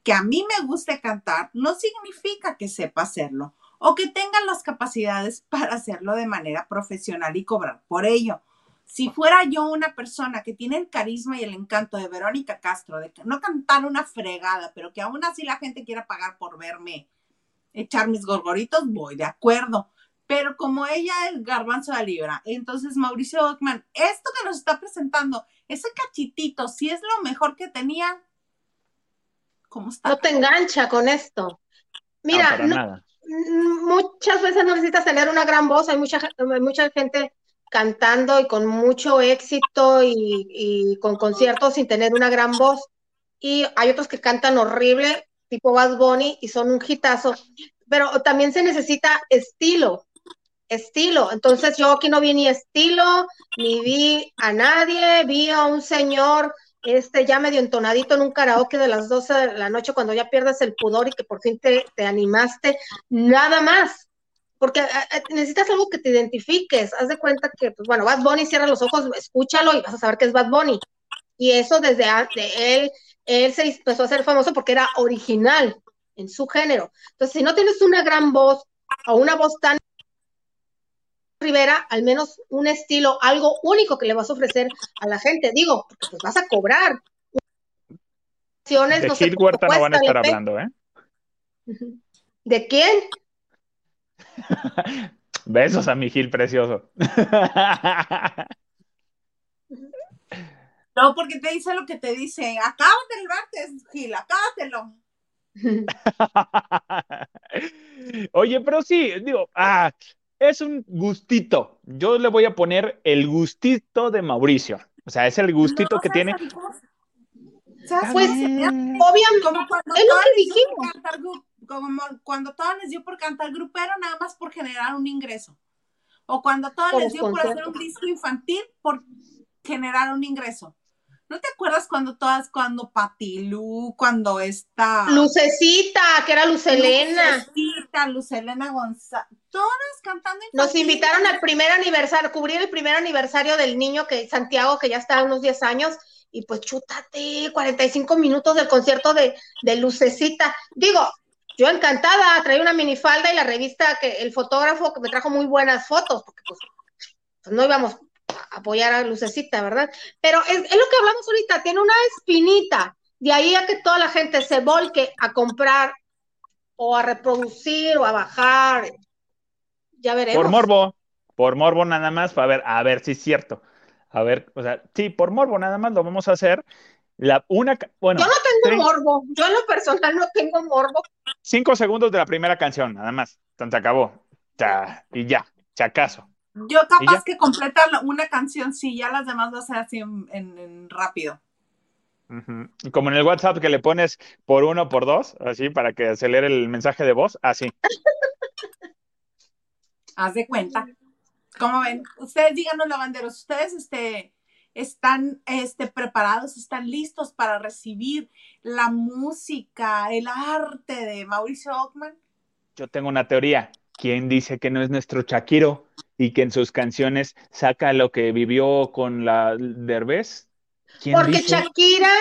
que a mí me guste cantar no significa que sepa hacerlo o que tenga las capacidades para hacerlo de manera profesional y cobrar por ello. Si fuera yo una persona que tiene el carisma y el encanto de Verónica Castro, de no cantar una fregada, pero que aún así la gente quiera pagar por verme echar mis gorgoritos, voy de acuerdo. Pero como ella es garbanzo de libra, entonces Mauricio Ockman, esto que nos está presentando, ese cachitito, si es lo mejor que tenía, ¿cómo está? No te engancha con esto. Mira, no, para no- nada. Muchas veces no necesitas tener una gran voz, hay mucha, hay gente cantando y con mucho éxito y, y con conciertos sin tener una gran voz. Y hay otros que cantan horrible, tipo Bad Bunny, y son un hitazo. Pero también se necesita estilo, estilo. Entonces yo aquí no vi ni estilo, ni vi a nadie, vi a un señor este ya medio entonadito en un karaoke de las 12 de la noche cuando ya pierdes el pudor y que por fin te, te animaste, nada más. Porque a- a- necesitas algo que te identifiques. Haz de cuenta que, pues bueno, Bad Bunny, cierra los ojos, escúchalo y vas a saber que es Bad Bunny. Y eso desde de él, él se empezó a ser famoso porque era original en su género. Entonces, si no tienes una gran voz o una voz tan Rivera, al menos un estilo, algo único que le vas a ofrecer a la gente. Digo, porque pues vas a cobrar. De no Huerta no van a estar hablando, ¿eh? ¿De quién? Besos a mi Gil precioso. No, porque te dice lo que te dice. Acábate el martes, Gil, acábatelo. Oye, pero sí, digo, ah, es un gustito. Yo le voy a poner el gustito de Mauricio. O sea, es el gustito No, que ¿sabes tiene. ¿Sabes Pues? Obviamente, como cuando es lo todas que les dio por dijimos. cantar como cuando todas les dio por cantar grupero nada más por generar un ingreso. O cuando todas Por les dio por hacer un disco infantil por generar un ingreso. ¿No te acuerdas cuando todas, cuando Patilú, cuando esta Lucecita, que era Lucelena. Lucecita, Lucelena González, todas cantando Nos invitaron al primer aniversario, cubrir el primer aniversario del niño que Santiago, que ya está a unos 10 años, y pues chútate 45 minutos del concierto de, de Lucecita. Digo, yo encantada, traía una minifalda y la revista que el fotógrafo que me trajo muy buenas fotos, porque pues, pues no íbamos apoyar a Lucecita, ¿verdad? Pero es, es lo que hablamos ahorita, tiene una espinita, de ahí a que toda la gente se volque a comprar o a reproducir o a bajar, ya veremos. Por morbo, por morbo nada más, para ver, a ver si es cierto. A ver, o sea, sí, por morbo nada más lo vamos a hacer. La, una, bueno, Yo no tengo morbo, yo en lo personal no tengo morbo. cinco segundos de la primera canción, nada más. Tan se acabó. Ya, y ya, si acaso. Yo capaz que completar una canción, sí, ya las demás va a ser así en, en- en rápido. Como en el WhatsApp que le pones por uno, por dos, así, para que acelere el mensaje de voz, así. Haz de cuenta. ¿Cómo ven? Ustedes díganos, lavanderos, ustedes este, están este, preparados, están listos para recibir la música, el arte de Mauricio Ockman. Yo tengo una teoría. ¿Quién dice que no es nuestro Shakiro y que en sus canciones saca lo que vivió con la Derbez? ¿Quién Porque dice? Shakira,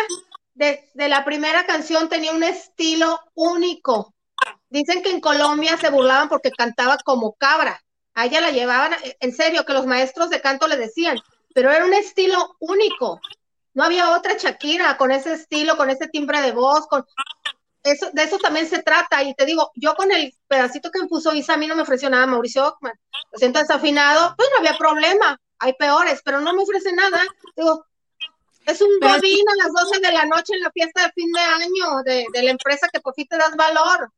desde la primera canción, tenía un estilo único. Dicen que en Colombia se burlaban porque cantaba como cabra. A ella la llevaban, en serio, que los maestros de canto le decían, pero era un estilo único. No había otra Shakira con ese estilo, con ese timbre de voz, con eso, de eso también se trata. Y te digo, yo con el pedacito que me puso Isa, a mí no me ofreció nada, Mauricio Ockman. Lo siento desafinado, pues no había problema. Hay peores, pero no me ofrece nada. Digo, es un bobín a las 12 de la noche en la fiesta de fin de año de, de la empresa que por fin te das valor.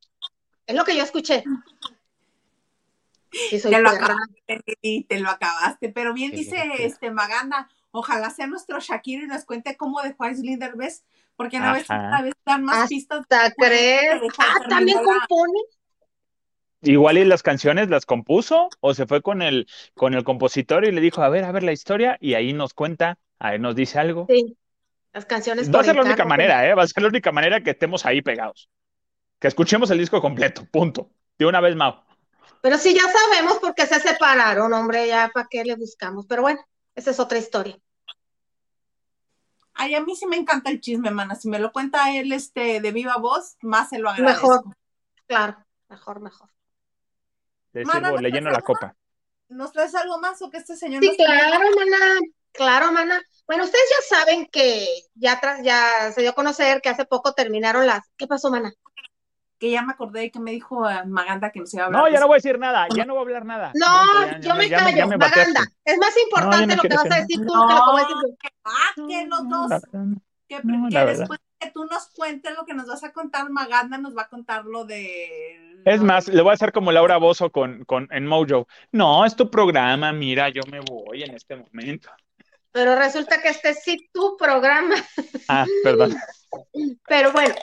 Es lo que yo escuché. Sí, Te lo acabaste, te lo acabaste. Pero bien Sí, dice sí, este Maganda, ojalá sea nuestro Shakira y nos cuente cómo dejó a Slinder Bess, porque a veces cada vez dan más Hasta pistas. ¿Hasta Pues, crees? Ah, también compone. Igual y las canciones las compuso o se fue con el, con el compositor y le dijo, a ver, a ver la historia y ahí nos cuenta, ahí nos dice algo. Sí, las canciones Va a ser la única manera, ¿eh? Va a ser la única manera que estemos ahí pegados. Que escuchemos el disco completo, punto. De una vez, Mau. Pero sí, ya sabemos por qué se separaron, hombre, ya para qué le buscamos. Pero bueno, esa es otra historia. Ay, a mí sí me encanta el chisme, mana. Si me lo cuenta él este, de viva voz, más se lo agradezco. Mejor, claro, mejor, mejor. Le Mana, sirvo, ¿no le lleno la copa. ¿Nos traes algo más o que este señor Sí, claro, mana, claro, mana. Bueno, ustedes ya saben que ya, tras, ya se dio a conocer que hace poco terminaron las. ¿Qué pasó, mana? Que ya me acordé que me dijo eh, Maganda que nos iba a hablar. No, ya no voy a decir nada, ya no voy a hablar nada. No, ya yo me ya callo, ya me bateaste. Maganda. Es más importante No, no lo que vas a decir tú que lo que voy a No. decir yo. Ah, que los No, dos. no. que, no, que la verdad. después de que tú nos cuentes lo que nos vas a contar, Maganda nos va a contar lo de. Es más, le voy a hacer como Laura Bozo con, con, en Mojo. No, es tu programa, mira, yo me voy en este momento. Pero resulta que este sí tu programa. Ah, perdón. Pero bueno,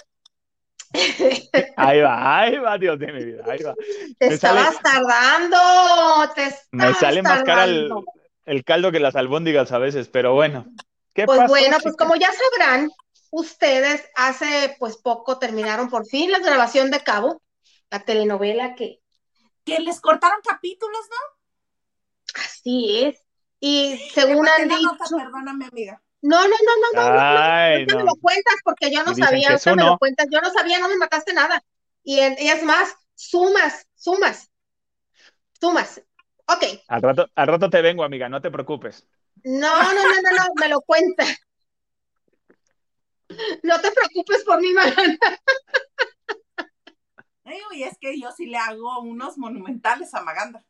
Ahí va, ahí va, Dios de mi vida, ahí va. te Me sale- estabas tardando, te Me estabas sale más cara el, caldo que las albóndigas a veces, pero bueno. ¿Qué Pues pasó, bueno, pues como ya sabrán, ustedes hace pues poco terminaron por fin la grabación de Cabo, la telenovela que Que les cortaron capítulos, ¿no? así es. Y según han la nota, dicho, perdóname, amiga. No, no, no, no, no, no, me lo cuentas porque yo no sabía, ahorita me no. lo cuentas, yo no sabía, no me mataste nada. Y, en- y es más, sumas, sumas, sumas. Ok, Al rato, al rato te vengo, amiga, no te preocupes. no, no, no, no, no, me lo cuenta. No te preocupes por mi Maganda. Ay, Y es que yo sí le hago unos monumentales a Maganda.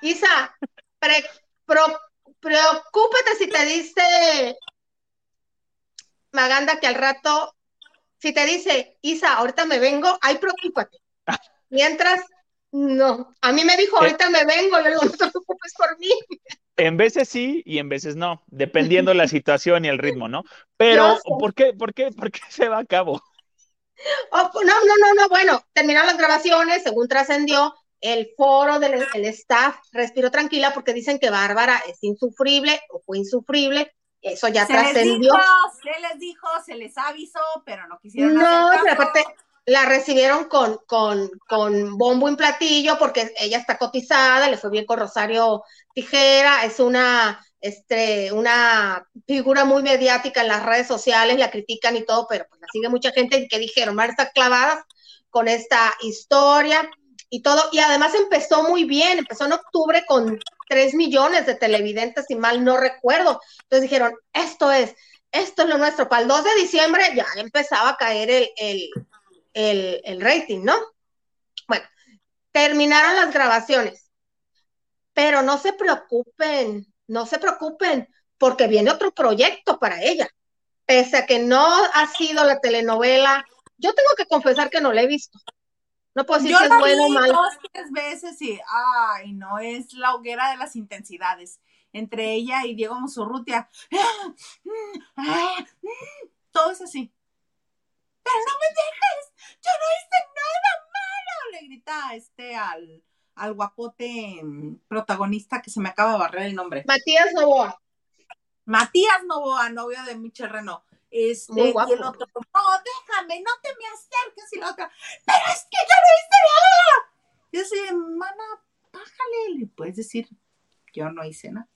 Isa, pre- pro- preocúpate si te dice Maganda que al rato, si te dice, Isa, ahorita me vengo, ay, preocúpate. Mientras, no. A mí me dijo, ahorita me vengo, yo digo, no te preocupes por mí. En veces sí y en veces no, dependiendo la situación y el ritmo, ¿no? Pero. ¿por qué, por qué, por qué se va a cabo? Oh, no, no, no, no, bueno, terminaron las grabaciones, según trascendió, el foro del el staff respiró tranquila porque dicen que Bárbara es insufrible o fue insufrible, eso ya trascendió. se les dijo, se les avisó, pero no quisieron No, pero aparte la recibieron con, con, con bombo y platillo porque ella está cotizada, le fue bien con Rosario Tijera, es una, este, una figura muy mediática en las redes sociales, la critican y todo, pero pues la sigue mucha gente que dijeron, van a estar clavadas con esta historia y todo, y además empezó muy bien, empezó en octubre con 3 millones de televidentes, si mal no recuerdo, entonces dijeron, esto es, esto es lo nuestro, para el 2 de diciembre ya empezaba a caer el, el, el, el rating, ¿no? Bueno, terminaron las grabaciones, pero no se preocupen, no se preocupen, porque viene otro proyecto para ella. Pese a que no ha sido la telenovela, yo tengo que confesar que no la he visto. No puedo decir Yo es la bueno o malo. dos, tres veces y, ay, no, es la hoguera de las intensidades. Entre ella y Diego Musurrutia. Todo es así. Pero no me dejes, yo no hice nada malo. Le grita este al, al guapote mm, protagonista que se me acaba de barrer el nombre. Matías Novoa. Matías Novoa, novio de Michelle Renault. Este, Muy y guapo. el otro, no, déjame, no te me acerques. Y la otra, pero es que yo no hice nada. Y yo así, mana, bájale. Le puedes decir, yo no hice nada.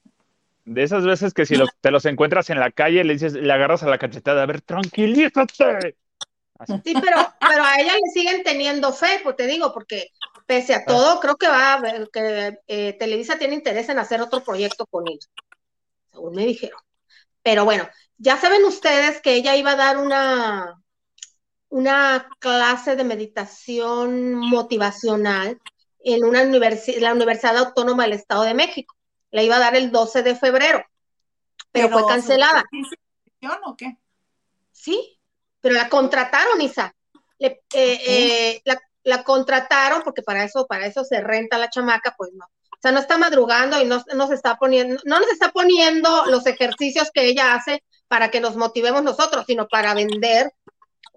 De esas veces que si los- te los encuentras en la calle, le dices, le agarras a la cachetada, a ver, tranquilízate. Así. Sí, pero, pero a ella le siguen teniendo fe, pues te digo, porque Pese a todo, creo que va a ver que eh, Televisa tiene interés en hacer otro proyecto con ella, según me dijeron. Pero bueno, ya saben ustedes que ella iba a dar una, una clase de meditación motivacional en una universidad, la Universidad Autónoma del Estado de México. La iba a dar el 12 de febrero, pero, fue cancelada. ¿O qué? Sí, pero la contrataron, Isa. Le, eh, eh, la, la, contrataron porque para eso, para eso se renta la chamaca, pues no. O sea, no está madrugando y no, no se está poniendo, no nos está poniendo los ejercicios que ella hace para que nos motivemos nosotros, sino para vender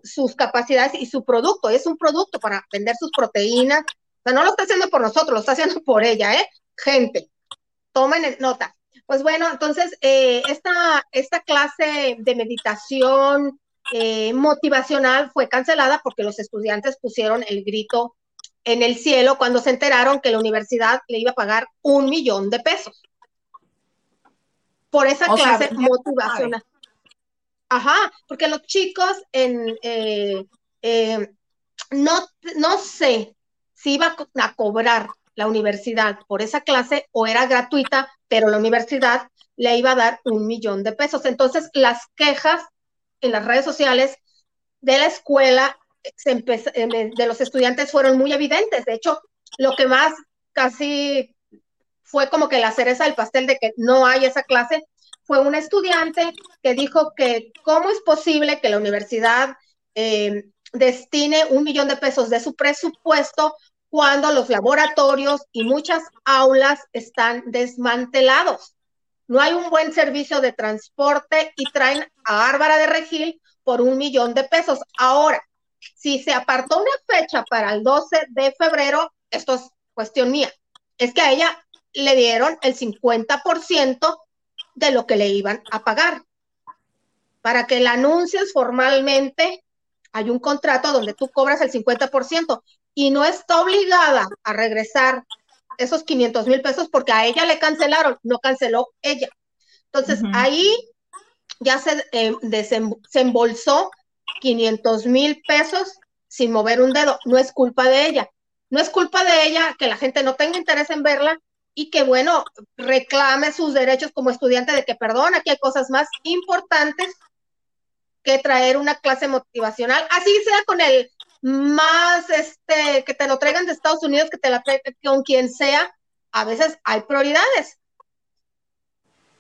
sus capacidades y su producto. Es un producto para vender sus proteínas. O sea, no lo está haciendo por nosotros, lo está haciendo por ella, ¿eh? Gente, tomen nota. Pues bueno, entonces, eh, esta, esta clase de meditación eh, motivacional fue cancelada porque los estudiantes pusieron el grito en el cielo cuando se enteraron que la universidad le iba a pagar un millón de pesos por esa clase motivacional. Ajá, porque los chicos en eh, eh, no, no sé si iba a cobrar la universidad por esa clase o era gratuita, pero la universidad le iba a dar un millón de pesos. Entonces, las quejas en las redes sociales de la escuela eh, de los estudiantes fueron muy evidentes. De hecho, lo que más casi fue como que la cereza del pastel de que no hay esa clase fue un estudiante que dijo que cómo es posible que la universidad eh, destine un millón de pesos de su presupuesto cuando los laboratorios y muchas aulas están desmantelados. No hay un buen servicio de transporte y traen a Bárbara de Regil por un millón de pesos. Ahora, si se apartó una fecha para el 12 de febrero, esto es cuestión mía, es que a ella le dieron el 50% de lo que le iban a pagar. Para que la anuncies formalmente, hay un contrato donde tú cobras el 50% y no está obligada a regresar esos 500 mil pesos porque a ella le cancelaron, no canceló ella. Entonces ahí ya se eh, desembolsó 500 mil pesos sin mover un dedo. No es culpa de ella. No es culpa de ella que la gente no tenga interés en verla y que, bueno, reclame sus derechos como estudiante de que, perdón, aquí hay cosas más importantes que traer una clase motivacional, así sea con el más, este, que te lo traigan de Estados Unidos, que te la traigan con quien sea, a veces hay prioridades.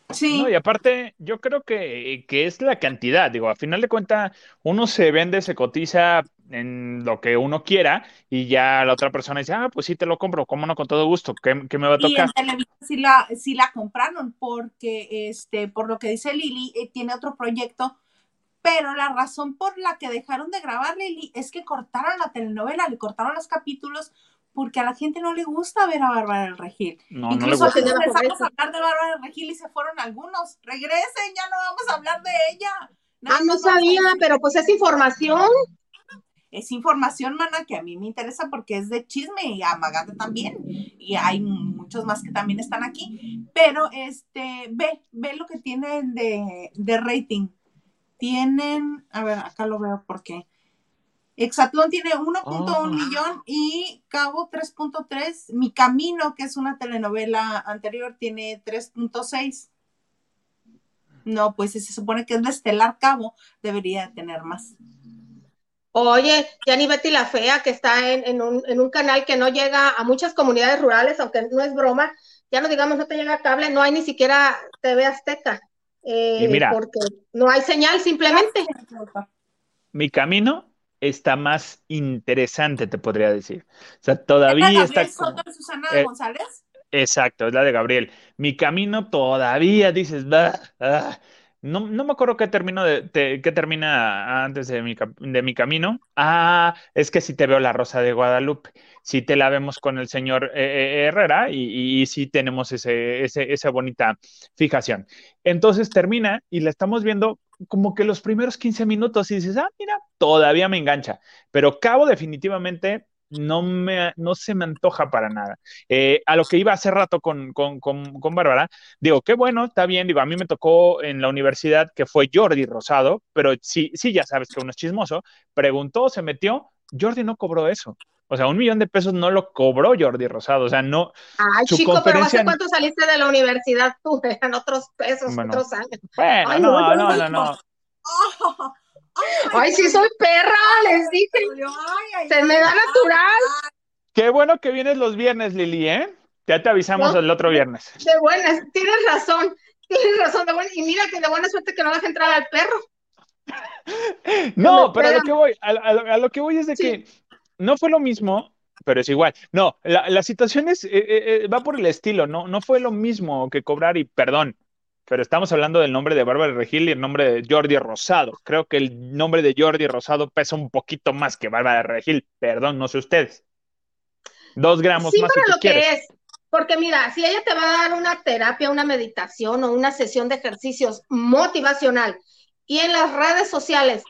Sí. y aparte, yo creo que, que, es la cantidad. Digo, a final de cuentas, uno se vende, se cotiza en lo que uno quiera y ya la otra persona dice, ah, pues sí, te lo compro, cómo no, con todo gusto, ¿qué, me va a tocar? Y en televisión sí la, sí la compraron porque, este, por lo que dice Lili, eh, tiene otro proyecto, pero la razón por la que dejaron de grabar Lili es que cortaron la telenovela, le cortaron los capítulos porque a la gente no le gusta ver a Bárbara del Regil. No, Incluso no le gusta. empezamos a hablar de Bárbara del Regil y se fueron algunos. Regresen, ya no vamos a hablar de ella. ah, no sabía, pero pues es información es información, mana, que a mí me interesa porque es de chisme y a también. Y hay muchos más que también están aquí. Pero este, ve, ve lo que tienen de, de rating. Tienen, a ver, acá lo veo porque Exatlón tiene 1.1 millón y Cabo 3.3. Mi Camino, que es una telenovela anterior, tiene 3.6. No, pues si se supone que es de Estelar Cabo, debería tener más. Oye, ya ni Betty la Fea, que está en, un, canal que no llega a muchas comunidades rurales, aunque no es broma, ya no digamos no te llega cable, no hay ni siquiera TV Azteca, eh, porque no hay señal simplemente. Mi camino está más interesante, te podría decir. O sea, todavía está... Susana eh, González? Exacto, es la de Gabriel. Mi camino todavía dices, bah, ah, no, no, me acuerdo qué, termina antes de mi, camino. Ah, es que si te veo la Rosa de Guadalupe, si te la vemos con el señor eh, eh, Herrera y, y, sí tenemos esa bonita fijación. Entonces termina y la estamos viendo como que los primeros 15 minutos y dices, ah, mira, todavía me engancha. Pero Cabo definitivamente no, me, no se me antoja para nada. Eh, a lo que iba hace rato con, con, con, Bárbara, digo, qué bueno, está bien, digo, a mí me tocó en la universidad que fue Jordi Rosado, pero sí, sí, ya sabes que uno es chismoso, preguntó, se metió, Jordi no cobró eso. O sea, un millón de pesos no lo cobró Jordi Rosado. O sea, no. Ay, su chico, pero ¿hace cuánto saliste de la universidad tú? Eran otros pesos, Bueno. otros años. Bueno, Ay, no, no, no, no, no. Oh, Ay, sí soy perra, les dije. ay, ay, Se me da natural. Qué bueno que vienes los viernes, Lili, ¿eh? Ya te avisamos No. el otro viernes. De buenas, tienes razón, tienes razón, de buena. Y mira que de buena suerte que no deje entrar al perro. No, pero a lo que voy, a, a lo- a lo que voy es de Sí. que no fue lo mismo, pero es igual. No, la, la situación es, eh, eh, eh, va por el estilo, no, no fue lo mismo que cobrar y perdón, pero estamos hablando del nombre de Bárbara Regil y el nombre de Jordi Rosado. Creo que el nombre de Jordi Rosado pesa un poquito más que Bárbara Regil, perdón, no sé ustedes. Dos gramos Sí, más si para lo que es. Porque mira, si ella te va a dar una terapia, una meditación o una sesión de ejercicios motivacional y en las redes sociales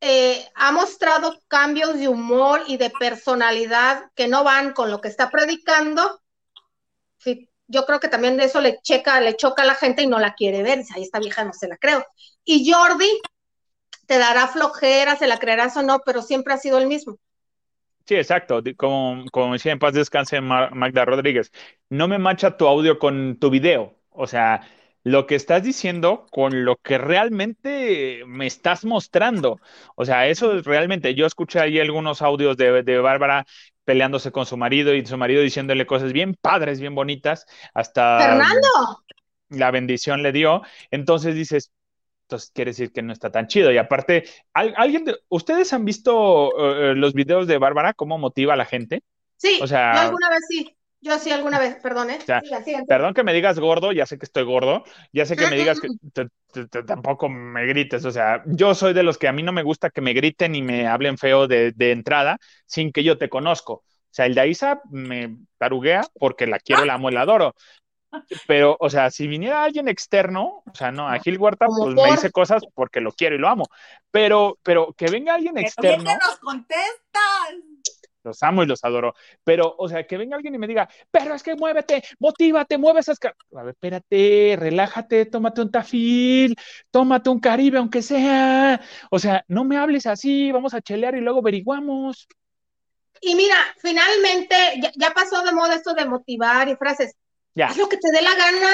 eh, ha mostrado cambios de humor y de personalidad que no van con lo que está predicando, sí, yo creo que también de eso le checa, le choca a la gente y no la quiere ver. Dice, Ay, esta vieja no se la creo. Y Jordi te dará flojera, se la creerás o no, pero siempre ha sido el mismo. Sí, exacto. Como, como decía en paz descanse Ma- Magda Rodríguez, no me macha tu audio con tu video. O sea, lo que estás diciendo con lo que realmente me estás mostrando. O sea, eso es realmente. Yo escuché ahí algunos audios de, de Bárbara peleándose con su marido y su marido diciéndole cosas bien padres, bien bonitas, hasta Fernando, la bendición le dio. Entonces dices, entonces quiere decir que no está tan chido. Y aparte, ¿al- ¿alguien de, ustedes han visto eh, eh, los videos de Bárbara, cómo motiva a la gente? sí, O sea- yo alguna vez sí, yo sí alguna vez, perdón, ¿eh? sea, Sigan, sigan. Perdón que me digas gordo, ya sé que estoy gordo, ya sé que me digas que te- te- te- tampoco me grites, o sea, yo soy de los que a mí no me gusta que me griten y me hablen feo de, de entrada sin que yo te conozco. O sea, el de Aiza me taruguea porque la quiero, la amo y la adoro. Pero, o sea, si viniera alguien externo, o sea, no, a Gil Huerta, pues me dice cosas porque lo quiero y lo amo. Pero, pero que venga alguien externo, que nos contestas. Los amo y los adoro. Pero, o sea, que venga alguien y me diga, pero es que muévete, motívate, mueve esas. ca-". A ver, espérate, relájate, tómate un tafil, tómate un caribe, aunque sea. O sea, no me hables así, vamos a chelear y luego averiguamos. Y mira, finalmente ya, ya pasó de moda esto de motivar y frases. Ya. Haz lo que te dé la gana,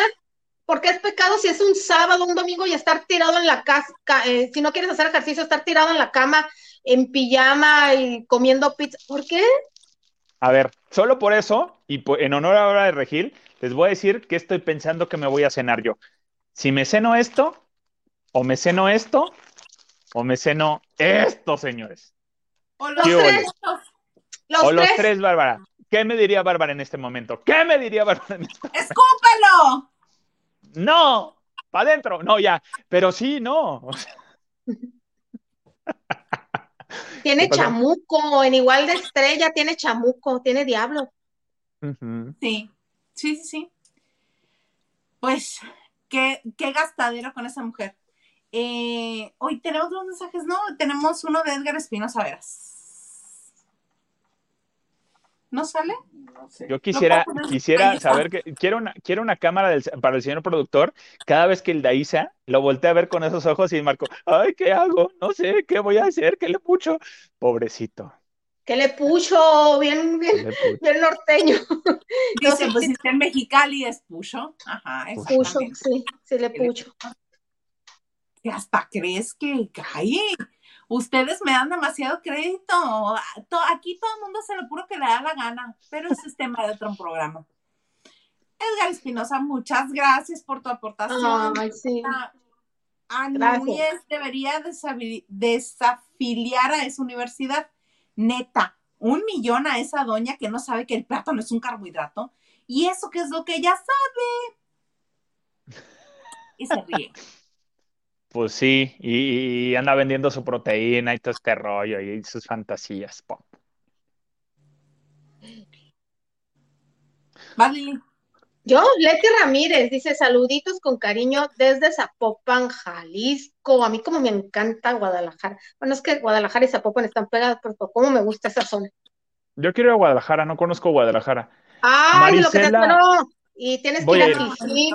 porque es pecado si es un sábado, un domingo y estar tirado en la casa, ca- eh, si no quieres hacer ejercicio, estar tirado en la cama, en pijama y comiendo pizza. ¿Por qué? A ver, solo por eso, y en honor a Hora de Regil, les voy a decir que estoy pensando que me voy a cenar yo. Si me ceno esto, o me ceno esto, o me ceno esto, señores. O los ¿Qué tres. Los o los tres. tres, Bárbara. ¿Qué me diría Bárbara en este momento? ¿Qué me diría Bárbara en este ¡Escúpelo! No, para adentro. No, ya. Pero sí, no. Tiene chamuco, en igual de estrella, tiene chamuco, tiene diablo. Sí, sí, sí, sí. Pues, qué, qué gastadero con esa mujer. Eh, hoy tenemos dos mensajes, ¿no? Tenemos uno de Edgar Espinosa Veras. ¿No sale? No sé. Yo quisiera, quisiera saber que quiero una, quiero una cámara del- para el señor productor. Cada vez que el Daisa lo voltea a ver con esos ojos y Marco, ay, ¿qué hago? No sé, ¿qué voy a hacer? ¿Qué le pucho? Pobrecito. Que le pucho, bien, ¿qué bien, le pucho? bien norteño. Dice, pues si está en Mexicali es Pucho. Ajá, Pucho, exactamente. sí, sí le pucho. Que hasta crees que cae. Ustedes me dan demasiado crédito. To- Aquí todo el mundo se lo puro que le da la gana, pero ese es tema de otro programa. Edgar Espinosa, muchas gracias por tu aportación. Ay, sí. A- a Gracias. Núñez debería desafiliar a esa universidad. Neta, un millón a esa doña que no sabe que el plátano es un carbohidrato. Y eso que es lo que ella sabe. Y se ríe. Pues sí, y, y anda vendiendo su proteína y todo este rollo y sus fantasías. pop. ¿Va, Lili? Yo, Leti Ramírez, dice saluditos con cariño desde Zapopan, Jalisco. A mí como me encanta Guadalajara. Bueno, es que Guadalajara y Zapopan están pegadas, pero cómo me gusta esa zona. Yo quiero ir a Guadalajara, no conozco Guadalajara. Ay, lo que te Marisela, espero. Y tienes que ir a a ir.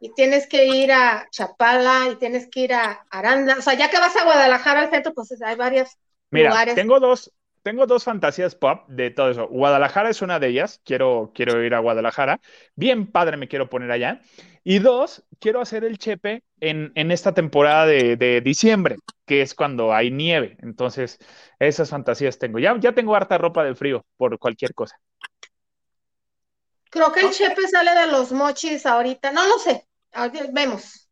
Y tienes que ir a Chapala, y tienes que ir a Aranda. O sea, ya que vas a Guadalajara al centro, pues hay varios Mira, lugares. tengo dos, tengo dos fantasías pop de todo eso. Guadalajara es una de ellas. Quiero, quiero ir a Guadalajara. Bien padre me quiero poner allá. Y dos, quiero hacer el chepe en, en esta temporada de, de diciembre, que es cuando hay nieve. Entonces, esas fantasías tengo. Ya, ya tengo harta ropa de frío por cualquier cosa. Creo que el chepe sale de los mochis ahorita. No lo sé. Vemos.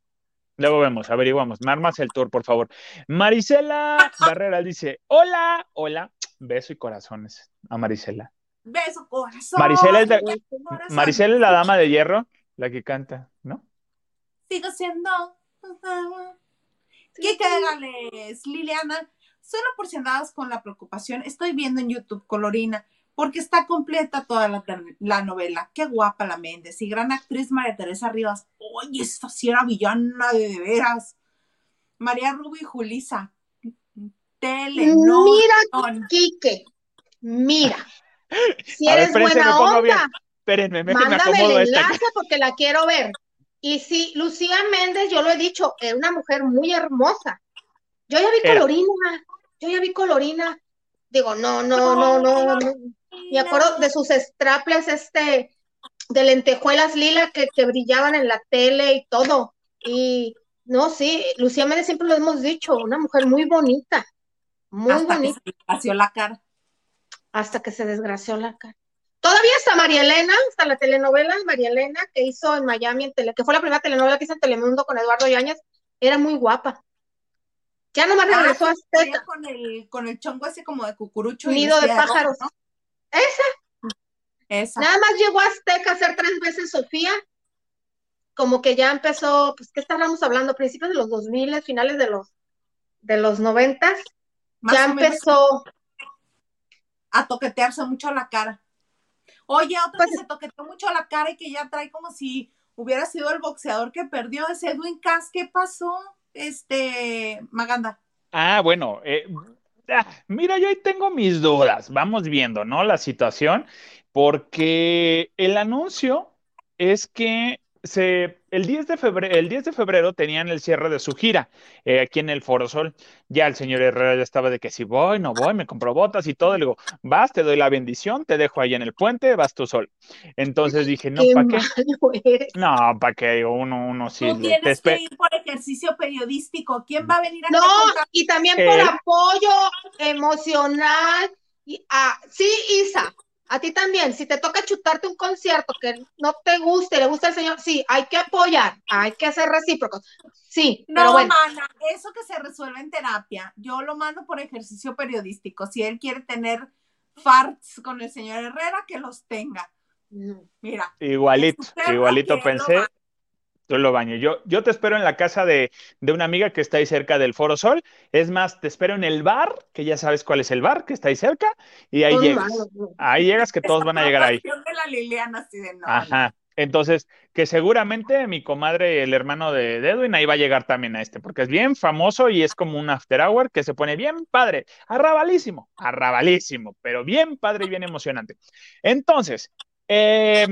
Luego vemos, averiguamos. Me armas el tour, por favor. Marisela Barrera dice: Hola, hola. Beso y corazones a Marisela. Beso, corazón. Marisela es, corazón. Marisela es la dama de hierro, la que canta, ¿no? Sigo siendo. Gales, Liliana, solo por si andabas con la preocupación, estoy viendo en YouTube Colorina, porque está completa toda la, la novela. Qué guapa la Méndez y gran actriz María Teresa Rivas. Oye, esta sí era villana de, de veras. María Rubio y Julisa. Tele, no. Mira, Quique, mira. Si A ver, eres me buena pongo bien. onda, Espérenme, déjenme mándame el esta. enlace porque la quiero ver. Y sí, Lucía Méndez, yo lo he dicho, era una mujer muy hermosa. Yo ya vi Era. Colorina, yo ya vi Colorina. Digo, no, no, no, no, no. Me acuerdo de sus straples, este, de lentejuelas lila que, que brillaban en la tele y todo. Y no, sí, Lucía Méndez siempre lo hemos dicho, una mujer muy bonita, muy Hasta que bonita, se le vació la cara. hasta que se desgració la cara. Todavía está María Elena, está la telenovela de María Elena que hizo en Miami, en tele, que fue la primera telenovela que hizo en Telemundo con Eduardo Yáñez, era muy guapa. Ya nomás regresó a Ah, Azteca, con el, con el chongo ese como de cucurucho. y Nido de vestida rojo, pájaros. ¿no? Esa, Esa. nada más llegó a Azteca a hacer tres veces Sofía, como que ya empezó, pues, ¿qué estábamos hablando? Principios de los 2000, finales de los, de los 90, Más ya empezó, a toquetearse mucho la cara. Oye, otro Pues- que se toqueteó mucho la cara y que ya trae como si hubiera sido el boxeador que perdió es Edwin Cass. ¿Qué pasó? Este, Maganda. Ah, bueno, eh, ah, mira, yo ahí tengo mis dudas. Vamos viendo, ¿no? La situación, porque el anuncio es que se, el 10 de febrero, el 10 de febrero tenían el cierre de su gira eh, aquí en el Foro Sol. Ya el señor Herrera ya estaba de que si voy, no voy, me compro botas y todo. Le digo, vas, te doy la bendición, te dejo ahí en el puente, vas tú sol. Entonces dije, no, ¿para qué? No, ¿para qué? Uno, uno sí. Tú te tienes que ir por ejercicio periodístico. ¿Quién va a venir a No, y también por Eh. apoyo emocional. Y, ah, sí, Isa, a ti también. Si te toca chutarte un concierto que no te guste, le gusta el señor, sí, hay que apoyar, hay que ser recíprocos. Sí, pero No, bueno, mana, eso que se resuelve en terapia. Yo lo mando por ejercicio periodístico. Si él quiere tener farts con el señor Herrera, que los tenga. Mira, Igualito, igualito pensé. Tú lo baño. Yo, yo te espero en la casa de, de una amiga que está ahí cerca del Foro Sol. Es más, te espero en el bar, que ya sabes cuál es el bar, que está ahí cerca, y ahí llegas. Ahí llegas que todos esa van a llegar ahí. de la Liliana, así de no. Ajá. Entonces, que seguramente mi comadre, el hermano de, de Edwin, ahí va a llegar también a este, porque es bien famoso y es como un after hour que se pone bien padre, arrabalísimo, arrabalísimo, pero bien padre y bien emocionante. Entonces, eh,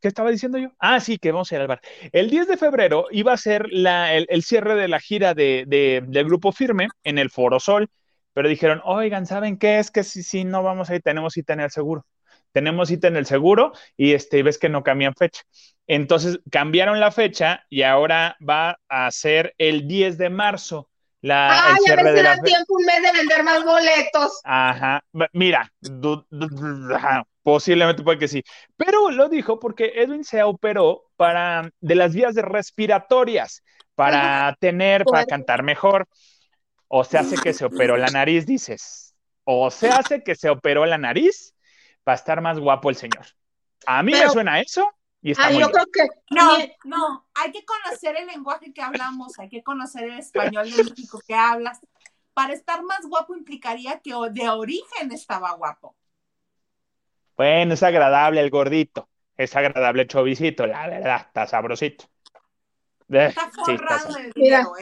¿qué estaba diciendo yo? Ah, sí, que vamos a ir al bar. El 10 de febrero iba a ser la, el, el cierre de la gira de, de- del Grupo Firme en el Foro Sol, pero dijeron, oigan, ¿saben qué? Es que si, si no vamos ahí, tenemos cita en el seguro. Tenemos cita en el seguro y este, ves que no cambian fecha. Entonces cambiaron la fecha y ahora va a ser el 10 de marzo. La, el Ay, a cierre ver de si la da fe- tiempo un mes de vender más boletos. Ajá, mira, du- du- du- ajá, posiblemente puede que sí, pero lo dijo porque Edwin se operó para de las vías de respiratorias para tener, para cantar mejor. O se hace que se operó la nariz, dices. O se hace que se operó la nariz para estar más guapo el señor. A mí me suena eso y está Ay, muy yo bien. creo que No, no, hay que conocer el lenguaje que hablamos, hay que conocer el español de México que hablas. Para estar más guapo implicaría que de origen estaba guapo. Bueno, es agradable el gordito, es agradable el chovicito, la verdad, está sabrosito. Eh, Está sí, está forrado dinero,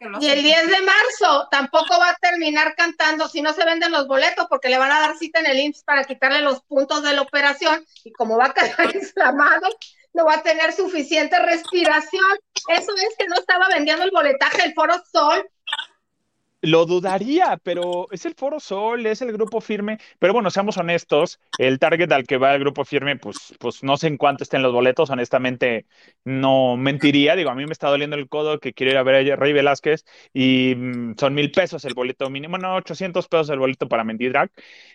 que lo Y el hace. 10 de marzo tampoco va a terminar cantando si no se venden los boletos porque le van a dar cita en el IMSS para quitarle los puntos de la operación y como va a quedar inflamado, no va a tener suficiente respiración. Eso es que no estaba vendiendo el boletaje del Foro Sol. Lo dudaría, pero es el Foro Sol, es el grupo firme. Pero bueno, seamos honestos, el target al que va el grupo firme, pues, pues no sé en cuánto estén los boletos, honestamente no mentiría. Digo, a mí me está doliendo el codo que quiero ir a ver a Rey Velázquez y mm, son mil pesos el boleto mínimo, no, 800 pesos el boleto para Mentidrag.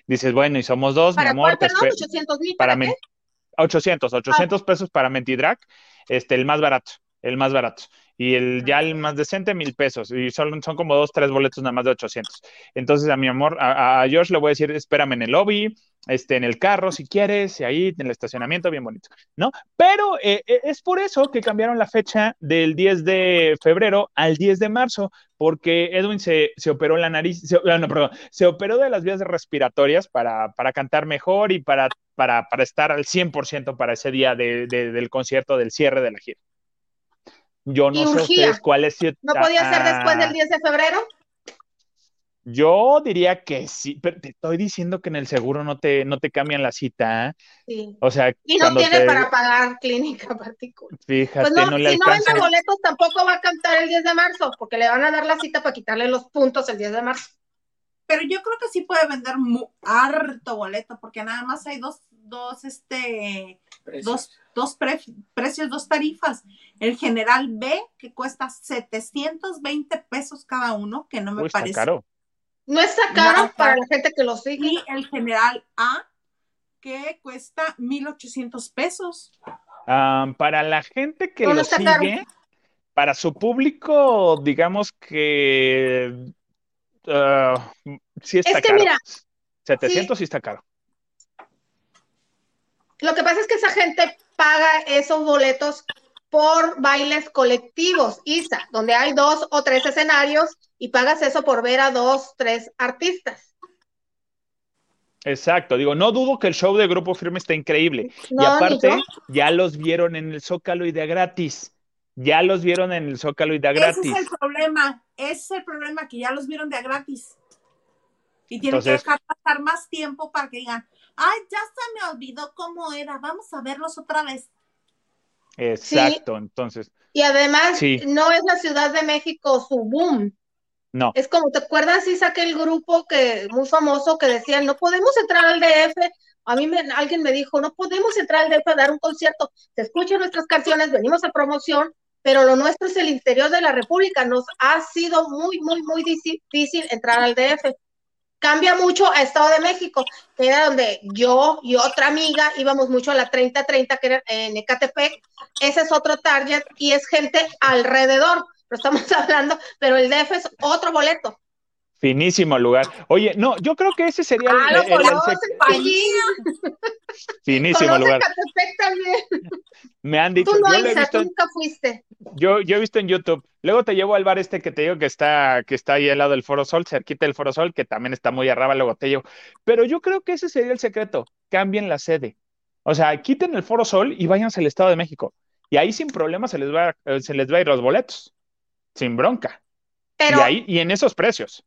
Dices, bueno, y somos dos, mi ¿Para amor, cuál, perdón? espe- ¿800 mil? para ¿Para qué? 800, 800 pesos para Mentidrag, este, el más barato, el más barato. Y el ya el más decente, mil pesos. Y son, son como dos, tres boletos nada más de 800. Entonces, a mi amor, a, a George le voy a decir, espérame en el lobby, este, en el carro, si quieres, y ahí en el estacionamiento, bien bonito, ¿no? Pero eh, eh, es por eso que cambiaron la fecha del 10 de febrero al 10 de marzo, porque Edwin se, se operó la nariz, se, ah, no, perdón, se operó de las vías respiratorias para, para cantar mejor y para, para, para estar al 100% para ese día de, de- del concierto, del cierre de la gira. Yo no sé ustedes cuál es. si- ¿No podía ser ah, después del 10 de febrero? Yo diría que sí, pero te estoy diciendo que en el seguro no te, no te cambian la cita. ¿eh? Sí. O sea, Y no tiene te- para pagar clínica particular. Fíjate, Pues no, no le si no vende boletos, tampoco va a cantar el 10 de marzo, porque le van a dar la cita para quitarle los puntos el 10 de marzo. Pero yo creo que sí puede vender harto boleto, porque nada más hay dos, dos, este, Precios. dos, dos pre- precios, dos tarifas. El general B, que cuesta 720 pesos cada uno, que no me Uy, está parece. caro. No está caro Nada. para la gente que lo sigue. Y el general A, que cuesta 1800 pesos. Ah, para la gente que No, lo está caro. sigue, para su público, digamos que ah, sí está Es que caro. mira, 700 sí está caro. Lo que pasa es que esa gente paga esos boletos por bailes colectivos, Isa, donde hay dos o tres escenarios y pagas eso por ver a dos, tres artistas. Exacto, digo, no dudo que el show de Grupo Firme está increíble. y No, aparte, ya los vieron en el Zócalo y de gratis. Ya los vieron en el Zócalo y de gratis. Ese es el problema. Ese es el problema, que ya los vieron de a gratis. Y tienen Entonces- que dejar pasar más tiempo para que digan, ay, ya se me olvidó cómo era, vamos a verlos otra vez. Exacto, entonces, Y además, Sí. no es la Ciudad de México su boom. no. Es como, ¿te acuerdas, Isa, aquel grupo que muy famoso que decían, no podemos entrar al DF? A mí me- alguien me dijo, no podemos entrar al DF a dar un concierto. Se escuchan nuestras canciones, venimos a promoción, pero lo nuestro es el interior de la República. Nos ha sido muy, muy, muy difícil entrar al DF. Cambia mucho a Estado de México, que era donde yo y otra amiga íbamos mucho a la 30-30, que era en Ecatepec. Ese es otro target y es gente alrededor. Lo estamos hablando, pero el DF es otro boleto. Finísimo lugar. Oye, no, yo creo que ese sería el, Ah, lo el- el- el conoces, Pallín. finísimo lugar. También. Me han dicho, Tú no, yo lo he Isa, visto, tú en- nunca fuiste. yo, yo he visto en YouTube. Luego te llevo al bar este que te digo que está, que está ahí al lado del Foro Sol, cerquita del Foro Sol, que también está muy arriba, luego te llevo. Pero yo creo que ese sería el secreto. Cambien la sede. O sea, quiten el Foro Sol y váyanse al Estado de México. Y ahí sin problema se les va, eh, se les va a ir los boletos. Sin bronca. Pero, y ahí, y en esos precios.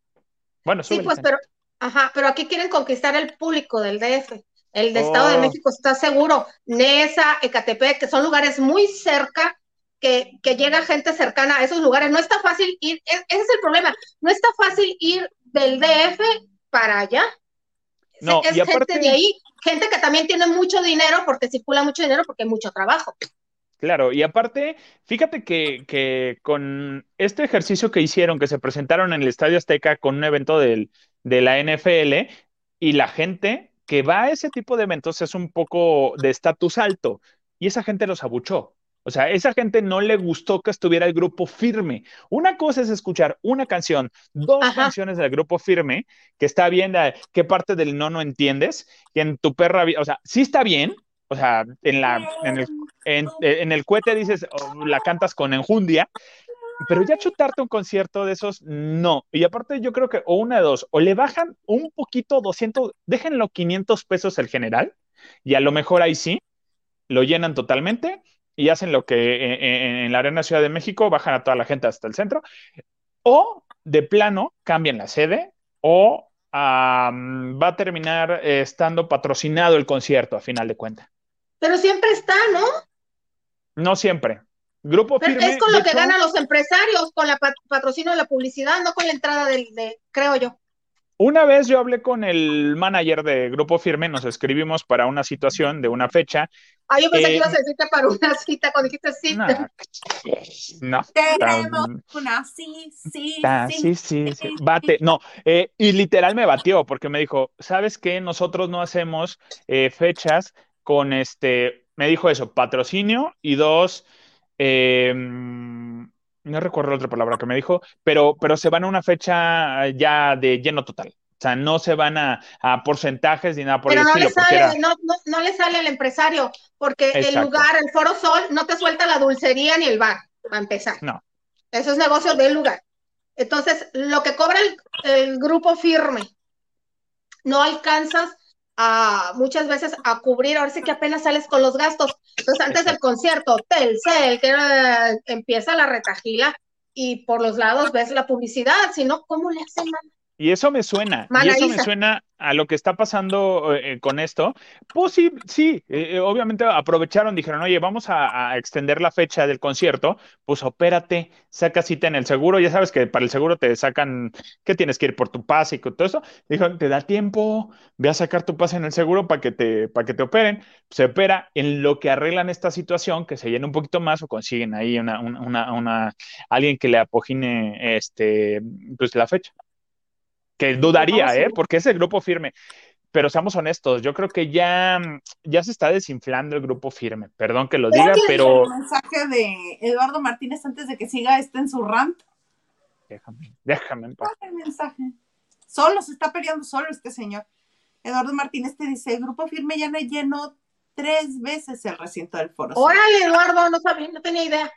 Bueno, sí, pues, pero, ajá, pero aquí quieren conquistar el público del DF. El de Estado de Oh. México está seguro. Nesa, Ecatepec, que son lugares muy cerca, que, que llega gente cercana a esos lugares. No está fácil ir, e- ese es el problema. No está fácil ir del DF para allá. No, es y aparte- gente de ahí, gente que también tiene mucho dinero porque circula mucho dinero porque hay mucho trabajo. Claro, y aparte, fíjate que, que con este ejercicio que hicieron, que se presentaron en el Estadio Azteca con un evento del, de la NFL, y la gente que va a ese tipo de eventos es un poco de estatus alto, y esa gente los abuchó. O sea, esa gente no le gustó que estuviera el grupo firme. Una cosa es escuchar una canción, dos Ajá. canciones del grupo firme, que está bien, qué parte del no no entiendes, que en tu perra, o sea, sí está bien, o sea, en la, en el en, el cohete dices, oh, la cantas con enjundia, pero ya chutarte un concierto de esos, no. Y aparte yo creo que, o una de dos, o le bajan un poquito, 200, déjenlo 500 pesos el general, y a lo mejor ahí sí, lo llenan totalmente y hacen lo que en, en- en la Arena Ciudad de México, bajan a toda la gente hasta el centro, o de plano cambian la sede, o va a terminar eh, estando patrocinado el concierto a final de cuentas. Pero siempre está, ¿no? No siempre. Grupo Pero Firme. es con lo que hecho, ganan los empresarios, con la pat- patrocinio de la publicidad, no con la entrada del, de, creo yo. Una vez yo hablé con el manager de Grupo Firme, nos escribimos para una situación de una fecha. Ah, yo pensé Eh, que ibas a decirte para una cita cuando dijiste sí. No, no. Tenemos tan- una sí, sí, sí. sí, sí, sí, bate, no, eh, y literal me batió porque me dijo, ¿sabes qué? Nosotros no hacemos eh, fechas con este, me dijo eso, patrocinio y dos, eh, mm, no recuerdo la otra palabra que me dijo, pero, pero se van a una fecha ya de lleno total. O sea, no se van a, a porcentajes ni nada por Pero el no le estilo, porque sale, era, no, no, no le sale al empresario, porque el lugar, el Foro Sol, no te suelta la dulcería ni el bar, para empezar. no, Eso es negocio del lugar. Entonces, lo que cobra el, el grupo firme, no alcanzas a muchas veces a cubrir, ahora sí que apenas sales con los gastos. Entonces, antes del concierto, Telcel, que empieza la retajila y por los lados ves la publicidad, si no, ¿cómo le hacen? Y eso me suena, y eso me suena a lo que está pasando eh, con esto. Pues sí, sí, eh, eh, obviamente aprovecharon, dijeron, oye, vamos a, a extender la fecha del concierto, pues opérate, saca cita en el seguro, ya sabes que para el seguro te sacan que tienes que ir por tu pase y todo eso. Dijeron, te da tiempo, ve a sacar tu pase en el seguro para que te, para que te operen. Se opera en lo que arreglan esta situación, que se llena un poquito más o consiguen ahí una, una, una, una- alguien que le apogine este, pues la fecha que dudaría. ¿eh? Porque es el grupo firme. Pero seamos honestos, yo creo que ya, ya se está desinflando el grupo firme. Perdón que lo ¿Ves diga, que pero El mensaje de Eduardo Martínez antes de que siga este en su rant. déjame, déjame en paz. ¿Cuál es el mensaje? Solo se está peleando solo este señor. Eduardo Martínez te dice, el grupo firme ya no llenó tres veces el recinto del foro. Sol". Órale, Eduardo, no sabía, no tenía idea.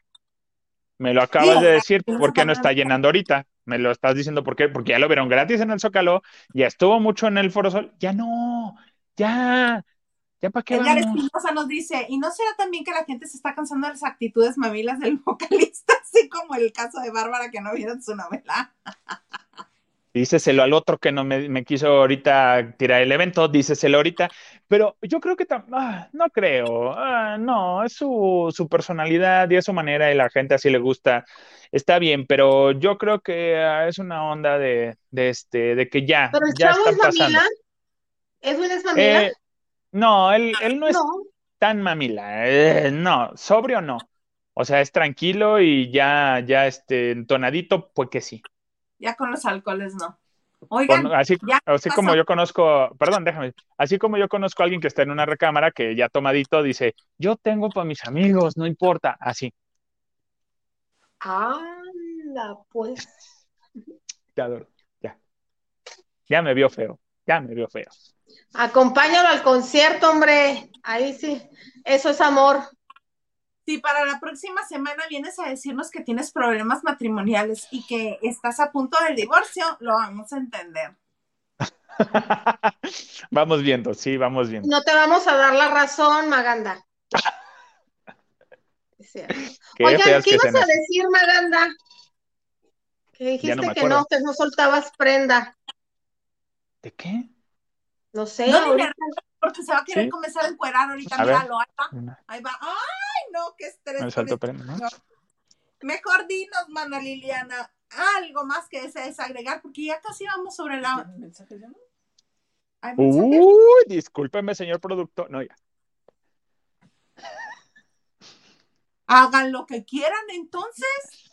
Me lo acabas Sí, de decir, tienes ¿por qué no está llenando ahorita? Me lo estás diciendo por qué, porque ya lo vieron gratis en el Zócalo, ya estuvo mucho en el Foro Sol, ya no, ya, ya para qué Edgar. Espinosa nos dice, ¿y no será también que la gente se está cansando de las actitudes mamilas del vocalista, así como el caso de Bárbara que no vieron su novela? Díceselo al otro que no me, me quiso ahorita tirar el evento, díceselo ahorita. Pero yo creo que ah, no creo. ah, no, es su, su personalidad y es su manera y la gente así le gusta. Está bien, pero yo creo que ah, es una onda de, de este, de que ya, Pero el ya chavo están es pasando. mamila. ¿Edwin es mamila? Eh, no, él, él no es no. tan mamila. eh, no, sobrio no. O sea, es tranquilo y ya, ya este, entonadito, pues que sí. Ya con los alcoholes no. Oigan, Con- así, así como yo conozco, perdón, déjame, así como yo conozco a alguien que está en una recámara que ya tomadito dice, yo tengo para mis amigos, no importa, así, Anda, pues. te adoro, ya, ya me vio feo, ya me vio feo. Acompáñalo al concierto, hombre. Ahí sí. Eso es amor. Si para la próxima semana vienes a decirnos que tienes problemas matrimoniales y que estás a punto del divorcio, lo vamos a entender. Vamos viendo, sí, vamos viendo. No te vamos a dar la razón, Maganda. Qué Oigan, ¿qué que ibas a decir, Maganda? Que dijiste no que no, que no soltabas prenda. ¿De qué? No sé, No, ahorita. porque se va a querer Sí. comenzar a encuerar ahorita, A míralo, ahí va, ahí va. Ay, no, qué estrés. Este. Mejor dinos, mana Liliana, algo más que desees agregar, porque ya casi vamos sobre la... ¿Mensajes ya no? ¿Hay mensajes? Uy, discúlpeme, señor productor, no, ya. Hagan lo que quieran entonces.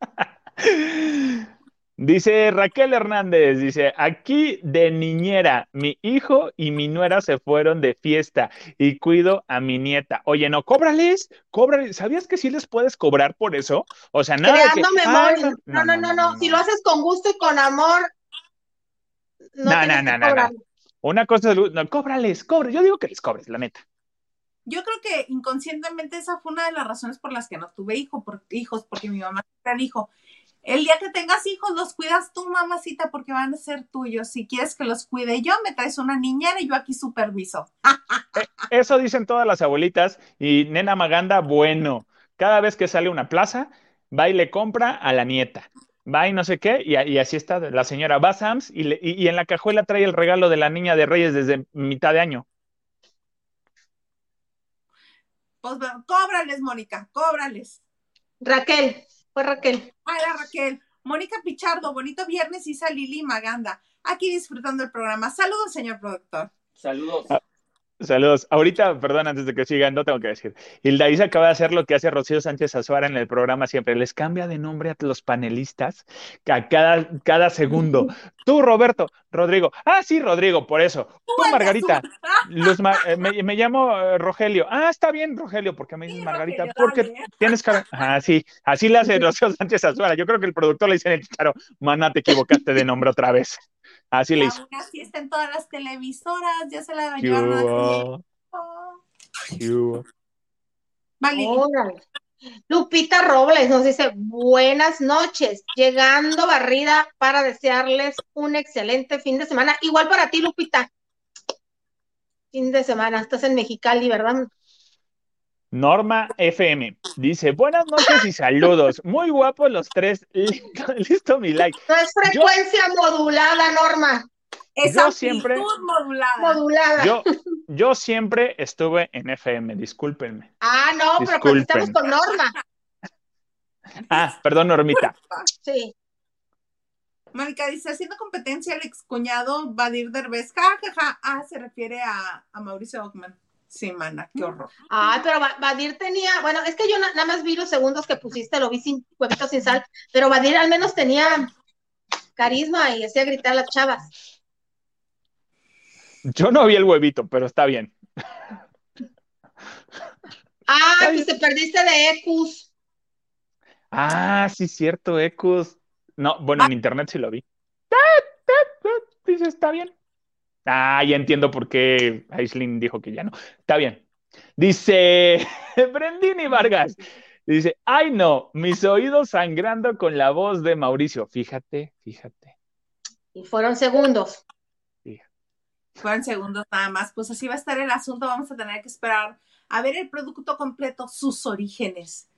Dice Raquel Hernández, dice, aquí de niñera, mi hijo y mi nuera se fueron de fiesta y cuido a mi nieta. Oye, no, cóbrales, cóbrales. ¿Sabías que sí les puedes cobrar por eso? O sea, nada que, Creando "Ay, memoria. no, No, no, no, no. Si lo haces con gusto y con amor, no No, tienes no, que no, no. Una cosa es, no, cóbrales, cóbrales. Yo digo que les cobres, la neta. Yo creo que inconscientemente esa fue una de las razones por las que no tuve hijo, por, hijos, porque mi mamá dijo, el día que tengas hijos los cuidas tú, mamacita, porque van a ser tuyos. Si quieres que los cuide yo, me traes una niñera y yo aquí superviso. Eso dicen todas las abuelitas y nena Maganda, bueno, cada vez que sale una plaza, va y le compra a la nieta. Va y no sé qué, y, así está la señora. Va a Sam's y, le- y- y en la cajuela trae el regalo de la niña de Reyes desde mitad de año. Pues bueno, cóbrales, Mónica, cóbrales. Raquel, fue Raquel. La Raquel. Mónica Pichardo, bonito viernes, Isa Lili Maganda. Aquí disfrutando el programa. Saludos, señor productor. Saludos. Saludos. Ahorita, perdón, antes de que sigan, no tengo que decir. Hilda Isa acaba de hacer lo que hace Rocío Sánchez Azuara en el programa siempre. Les cambia de nombre a los panelistas a cada, cada segundo. Tú, Roberto, Rodrigo. Ah, sí, Rodrigo, por eso. Tú, Margarita. Luz eh, me, me llamo eh, Rogelio. Ah, está bien, Rogelio, porque me dices Margarita. Rogelio, Porque dale. tienes cara. Ah, sí, así le hace Rocío Sánchez Azuara. Yo creo que el productor le dice en el chicharo, mana, te equivocaste de nombre otra vez. Así le Y hizo. aún así está en todas las televisoras, ya se la ¿Qué llevaron a hubo? ¿Qué hubo? Vale. Lupita Robles nos dice, buenas noches, llegando barrida para desearles un excelente fin de semana. Igual para ti, Lupita. Fin de semana, estás en Mexicali, ¿verdad? Norma FM dice: Buenas noches y saludos. Muy guapos los tres. Listo, listo mi like. No es frecuencia modulada, Norma. Es yo siempre- modulada. Modulada. Yo, yo siempre estuve en FM, discúlpenme. Ah, no, pero cuando estamos con Norma. Ah, perdón, Normita. Sí. Mónica dice, haciendo competencia el excuñado Vadir Derbez. Ja, ja, ja. Ah, se refiere a, a Mauricio Ockman. Sí, mana, qué horror. Ay, pero Ba- Badir tenía, bueno, es que yo na- nada más vi los segundos que pusiste, lo vi sin huevito sin sal, pero Badir al menos tenía carisma y hacía gritar a las chavas. Yo no vi el huevito, pero está bien. Ah, pues te perdiste de Ecus. Ah, sí, cierto, Ecos. No, bueno, en internet sí lo vi. Dice, está bien. Ah, ya entiendo por qué Aislinn dijo que ya no. Está bien. Dice Brendini Vargas. Dice, ay no, mis oídos sangrando con la voz de Mauricio. Fíjate, fíjate. Y fueron segundos. Fueron segundos nada más. Pues así va a estar el asunto. Vamos a tener que esperar a ver el producto completo, sus orígenes.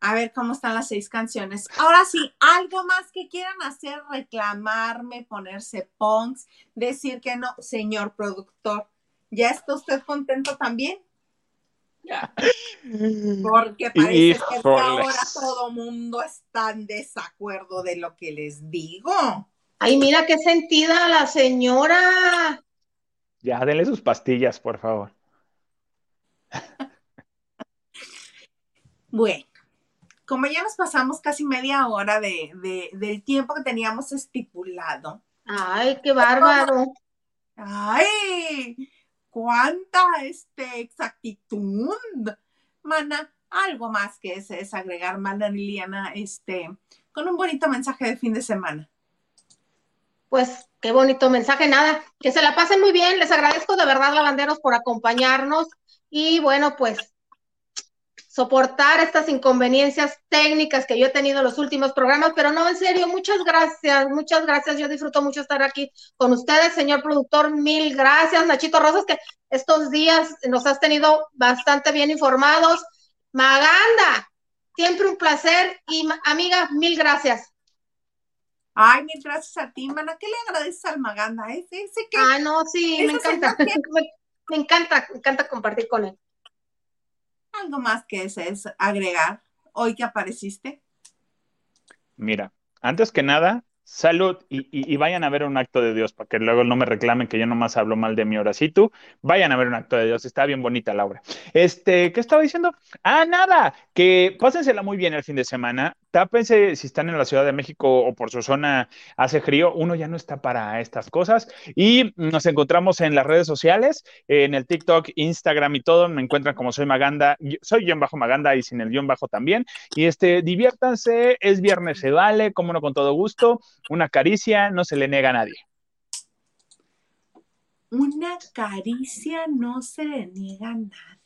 A ver cómo están las seis canciones. Ahora sí, algo más que quieran hacer, reclamarme, ponerse punks, decir que no, señor productor. ¿Ya está usted contento también? Ya. Porque parece que ahora todo mundo está en desacuerdo de lo que les digo. Ay, mira qué sentida la señora. Ya, denle sus pastillas, por favor. Bueno, como ya nos pasamos casi media hora de, de- del tiempo que teníamos estipulado. Ay, qué bárbaro. ¡Ay! ¡Cuánta este, exactitud! Mana, algo más que ese es agregar, Mana Liliana, este, con un bonito mensaje de fin de semana. Pues qué bonito mensaje, nada, que se la pasen muy bien, les agradezco de verdad, lavanderos, por acompañarnos y bueno, pues soportar estas inconveniencias técnicas que yo he tenido en los últimos programas, pero no, en serio, muchas gracias, muchas gracias, yo disfruto mucho estar aquí con ustedes, señor productor, mil gracias, Nachito Rosas, que estos días nos has tenido bastante bien informados, Maganda, siempre un placer y amiga, mil gracias. Ay, mil gracias a ti, Mana. ¿Qué le agradeces al Maganda? Ese que Ah, no, sí, me encanta. me encanta, me encanta compartir con él. Más que es agregar hoy que apareciste. Mira, antes que nada, salud y, y- vayan a ver un acto de Dios para que luego no me reclamen que yo nomás hablo mal de mi tú, vayan a ver un acto de Dios. Está bien bonita, Laura. Este, ¿qué estaba diciendo? Ah, nada, que pásensela muy bien el fin de semana. Tápense si están en la Ciudad de México o por su zona hace frío. Uno ya no está para estas cosas. Y nos encontramos en las redes sociales, en el TikTok, Instagram y todo. Me encuentran como soy Maganda. Soy guion bajo Maganda y sin el guion bajo también. Y este, diviértanse, es viernes, se vale, como no con todo gusto, una caricia, no se le niega a nadie. Una caricia no se le niega a nadie.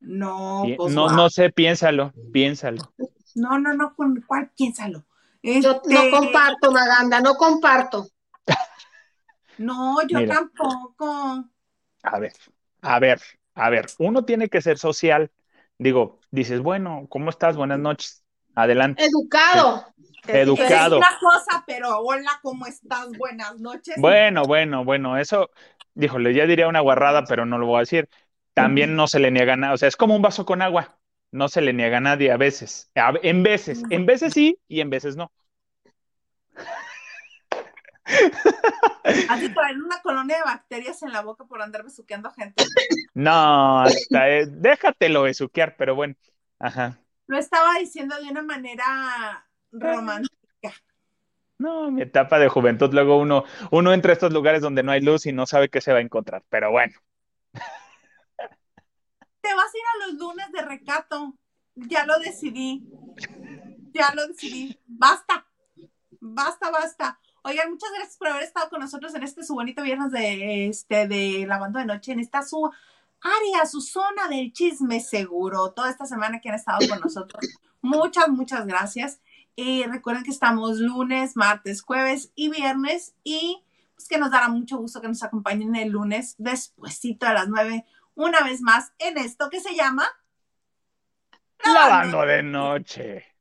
No, pues no, no sé, piénsalo, piénsalo. no, no, no, ¿con cuál? Piénsalo. Yo Este, no comparto, Maganda, no comparto. No, yo Mira. tampoco. A ver, a ver, a ver, uno tiene que ser social. Digo, dices, bueno, ¿cómo estás? Buenas noches. Adelante. Educado. Educado. Es una cosa, pero hola, ¿cómo estás? Buenas noches. Bueno, bueno, bueno, eso, híjole, ya diría una guarrada, pero no lo voy a decir. También no se le niega nada. O sea, es como un vaso con agua. No se le niega a nadie a veces. A- en veces. En veces sí y en veces no. Así traer una colonia de bacterias en la boca por andar besuqueando gente. No, hasta, eh, déjatelo besuquear, pero bueno. Ajá. Lo estaba diciendo de una manera romántica. No, mi etapa de juventud, luego uno, uno entra a estos lugares donde no hay luz y no sabe qué se va a encontrar. Pero bueno. Te vas a ir a los lunes de recato. Ya lo decidí. Ya lo decidí. Basta. Basta, basta. Oigan, muchas gracias por haber estado con nosotros en este su bonito viernes de este de lavando de noche, en esta su área, su zona del chisme seguro. Toda esta semana que han estado con nosotros. Muchas, muchas gracias. Y recuerden que estamos lunes, martes, jueves y viernes. Y pues que nos dará mucho gusto que nos acompañen el lunes despuesito a las nueve, una vez más, en esto que se llama Lavando de noche.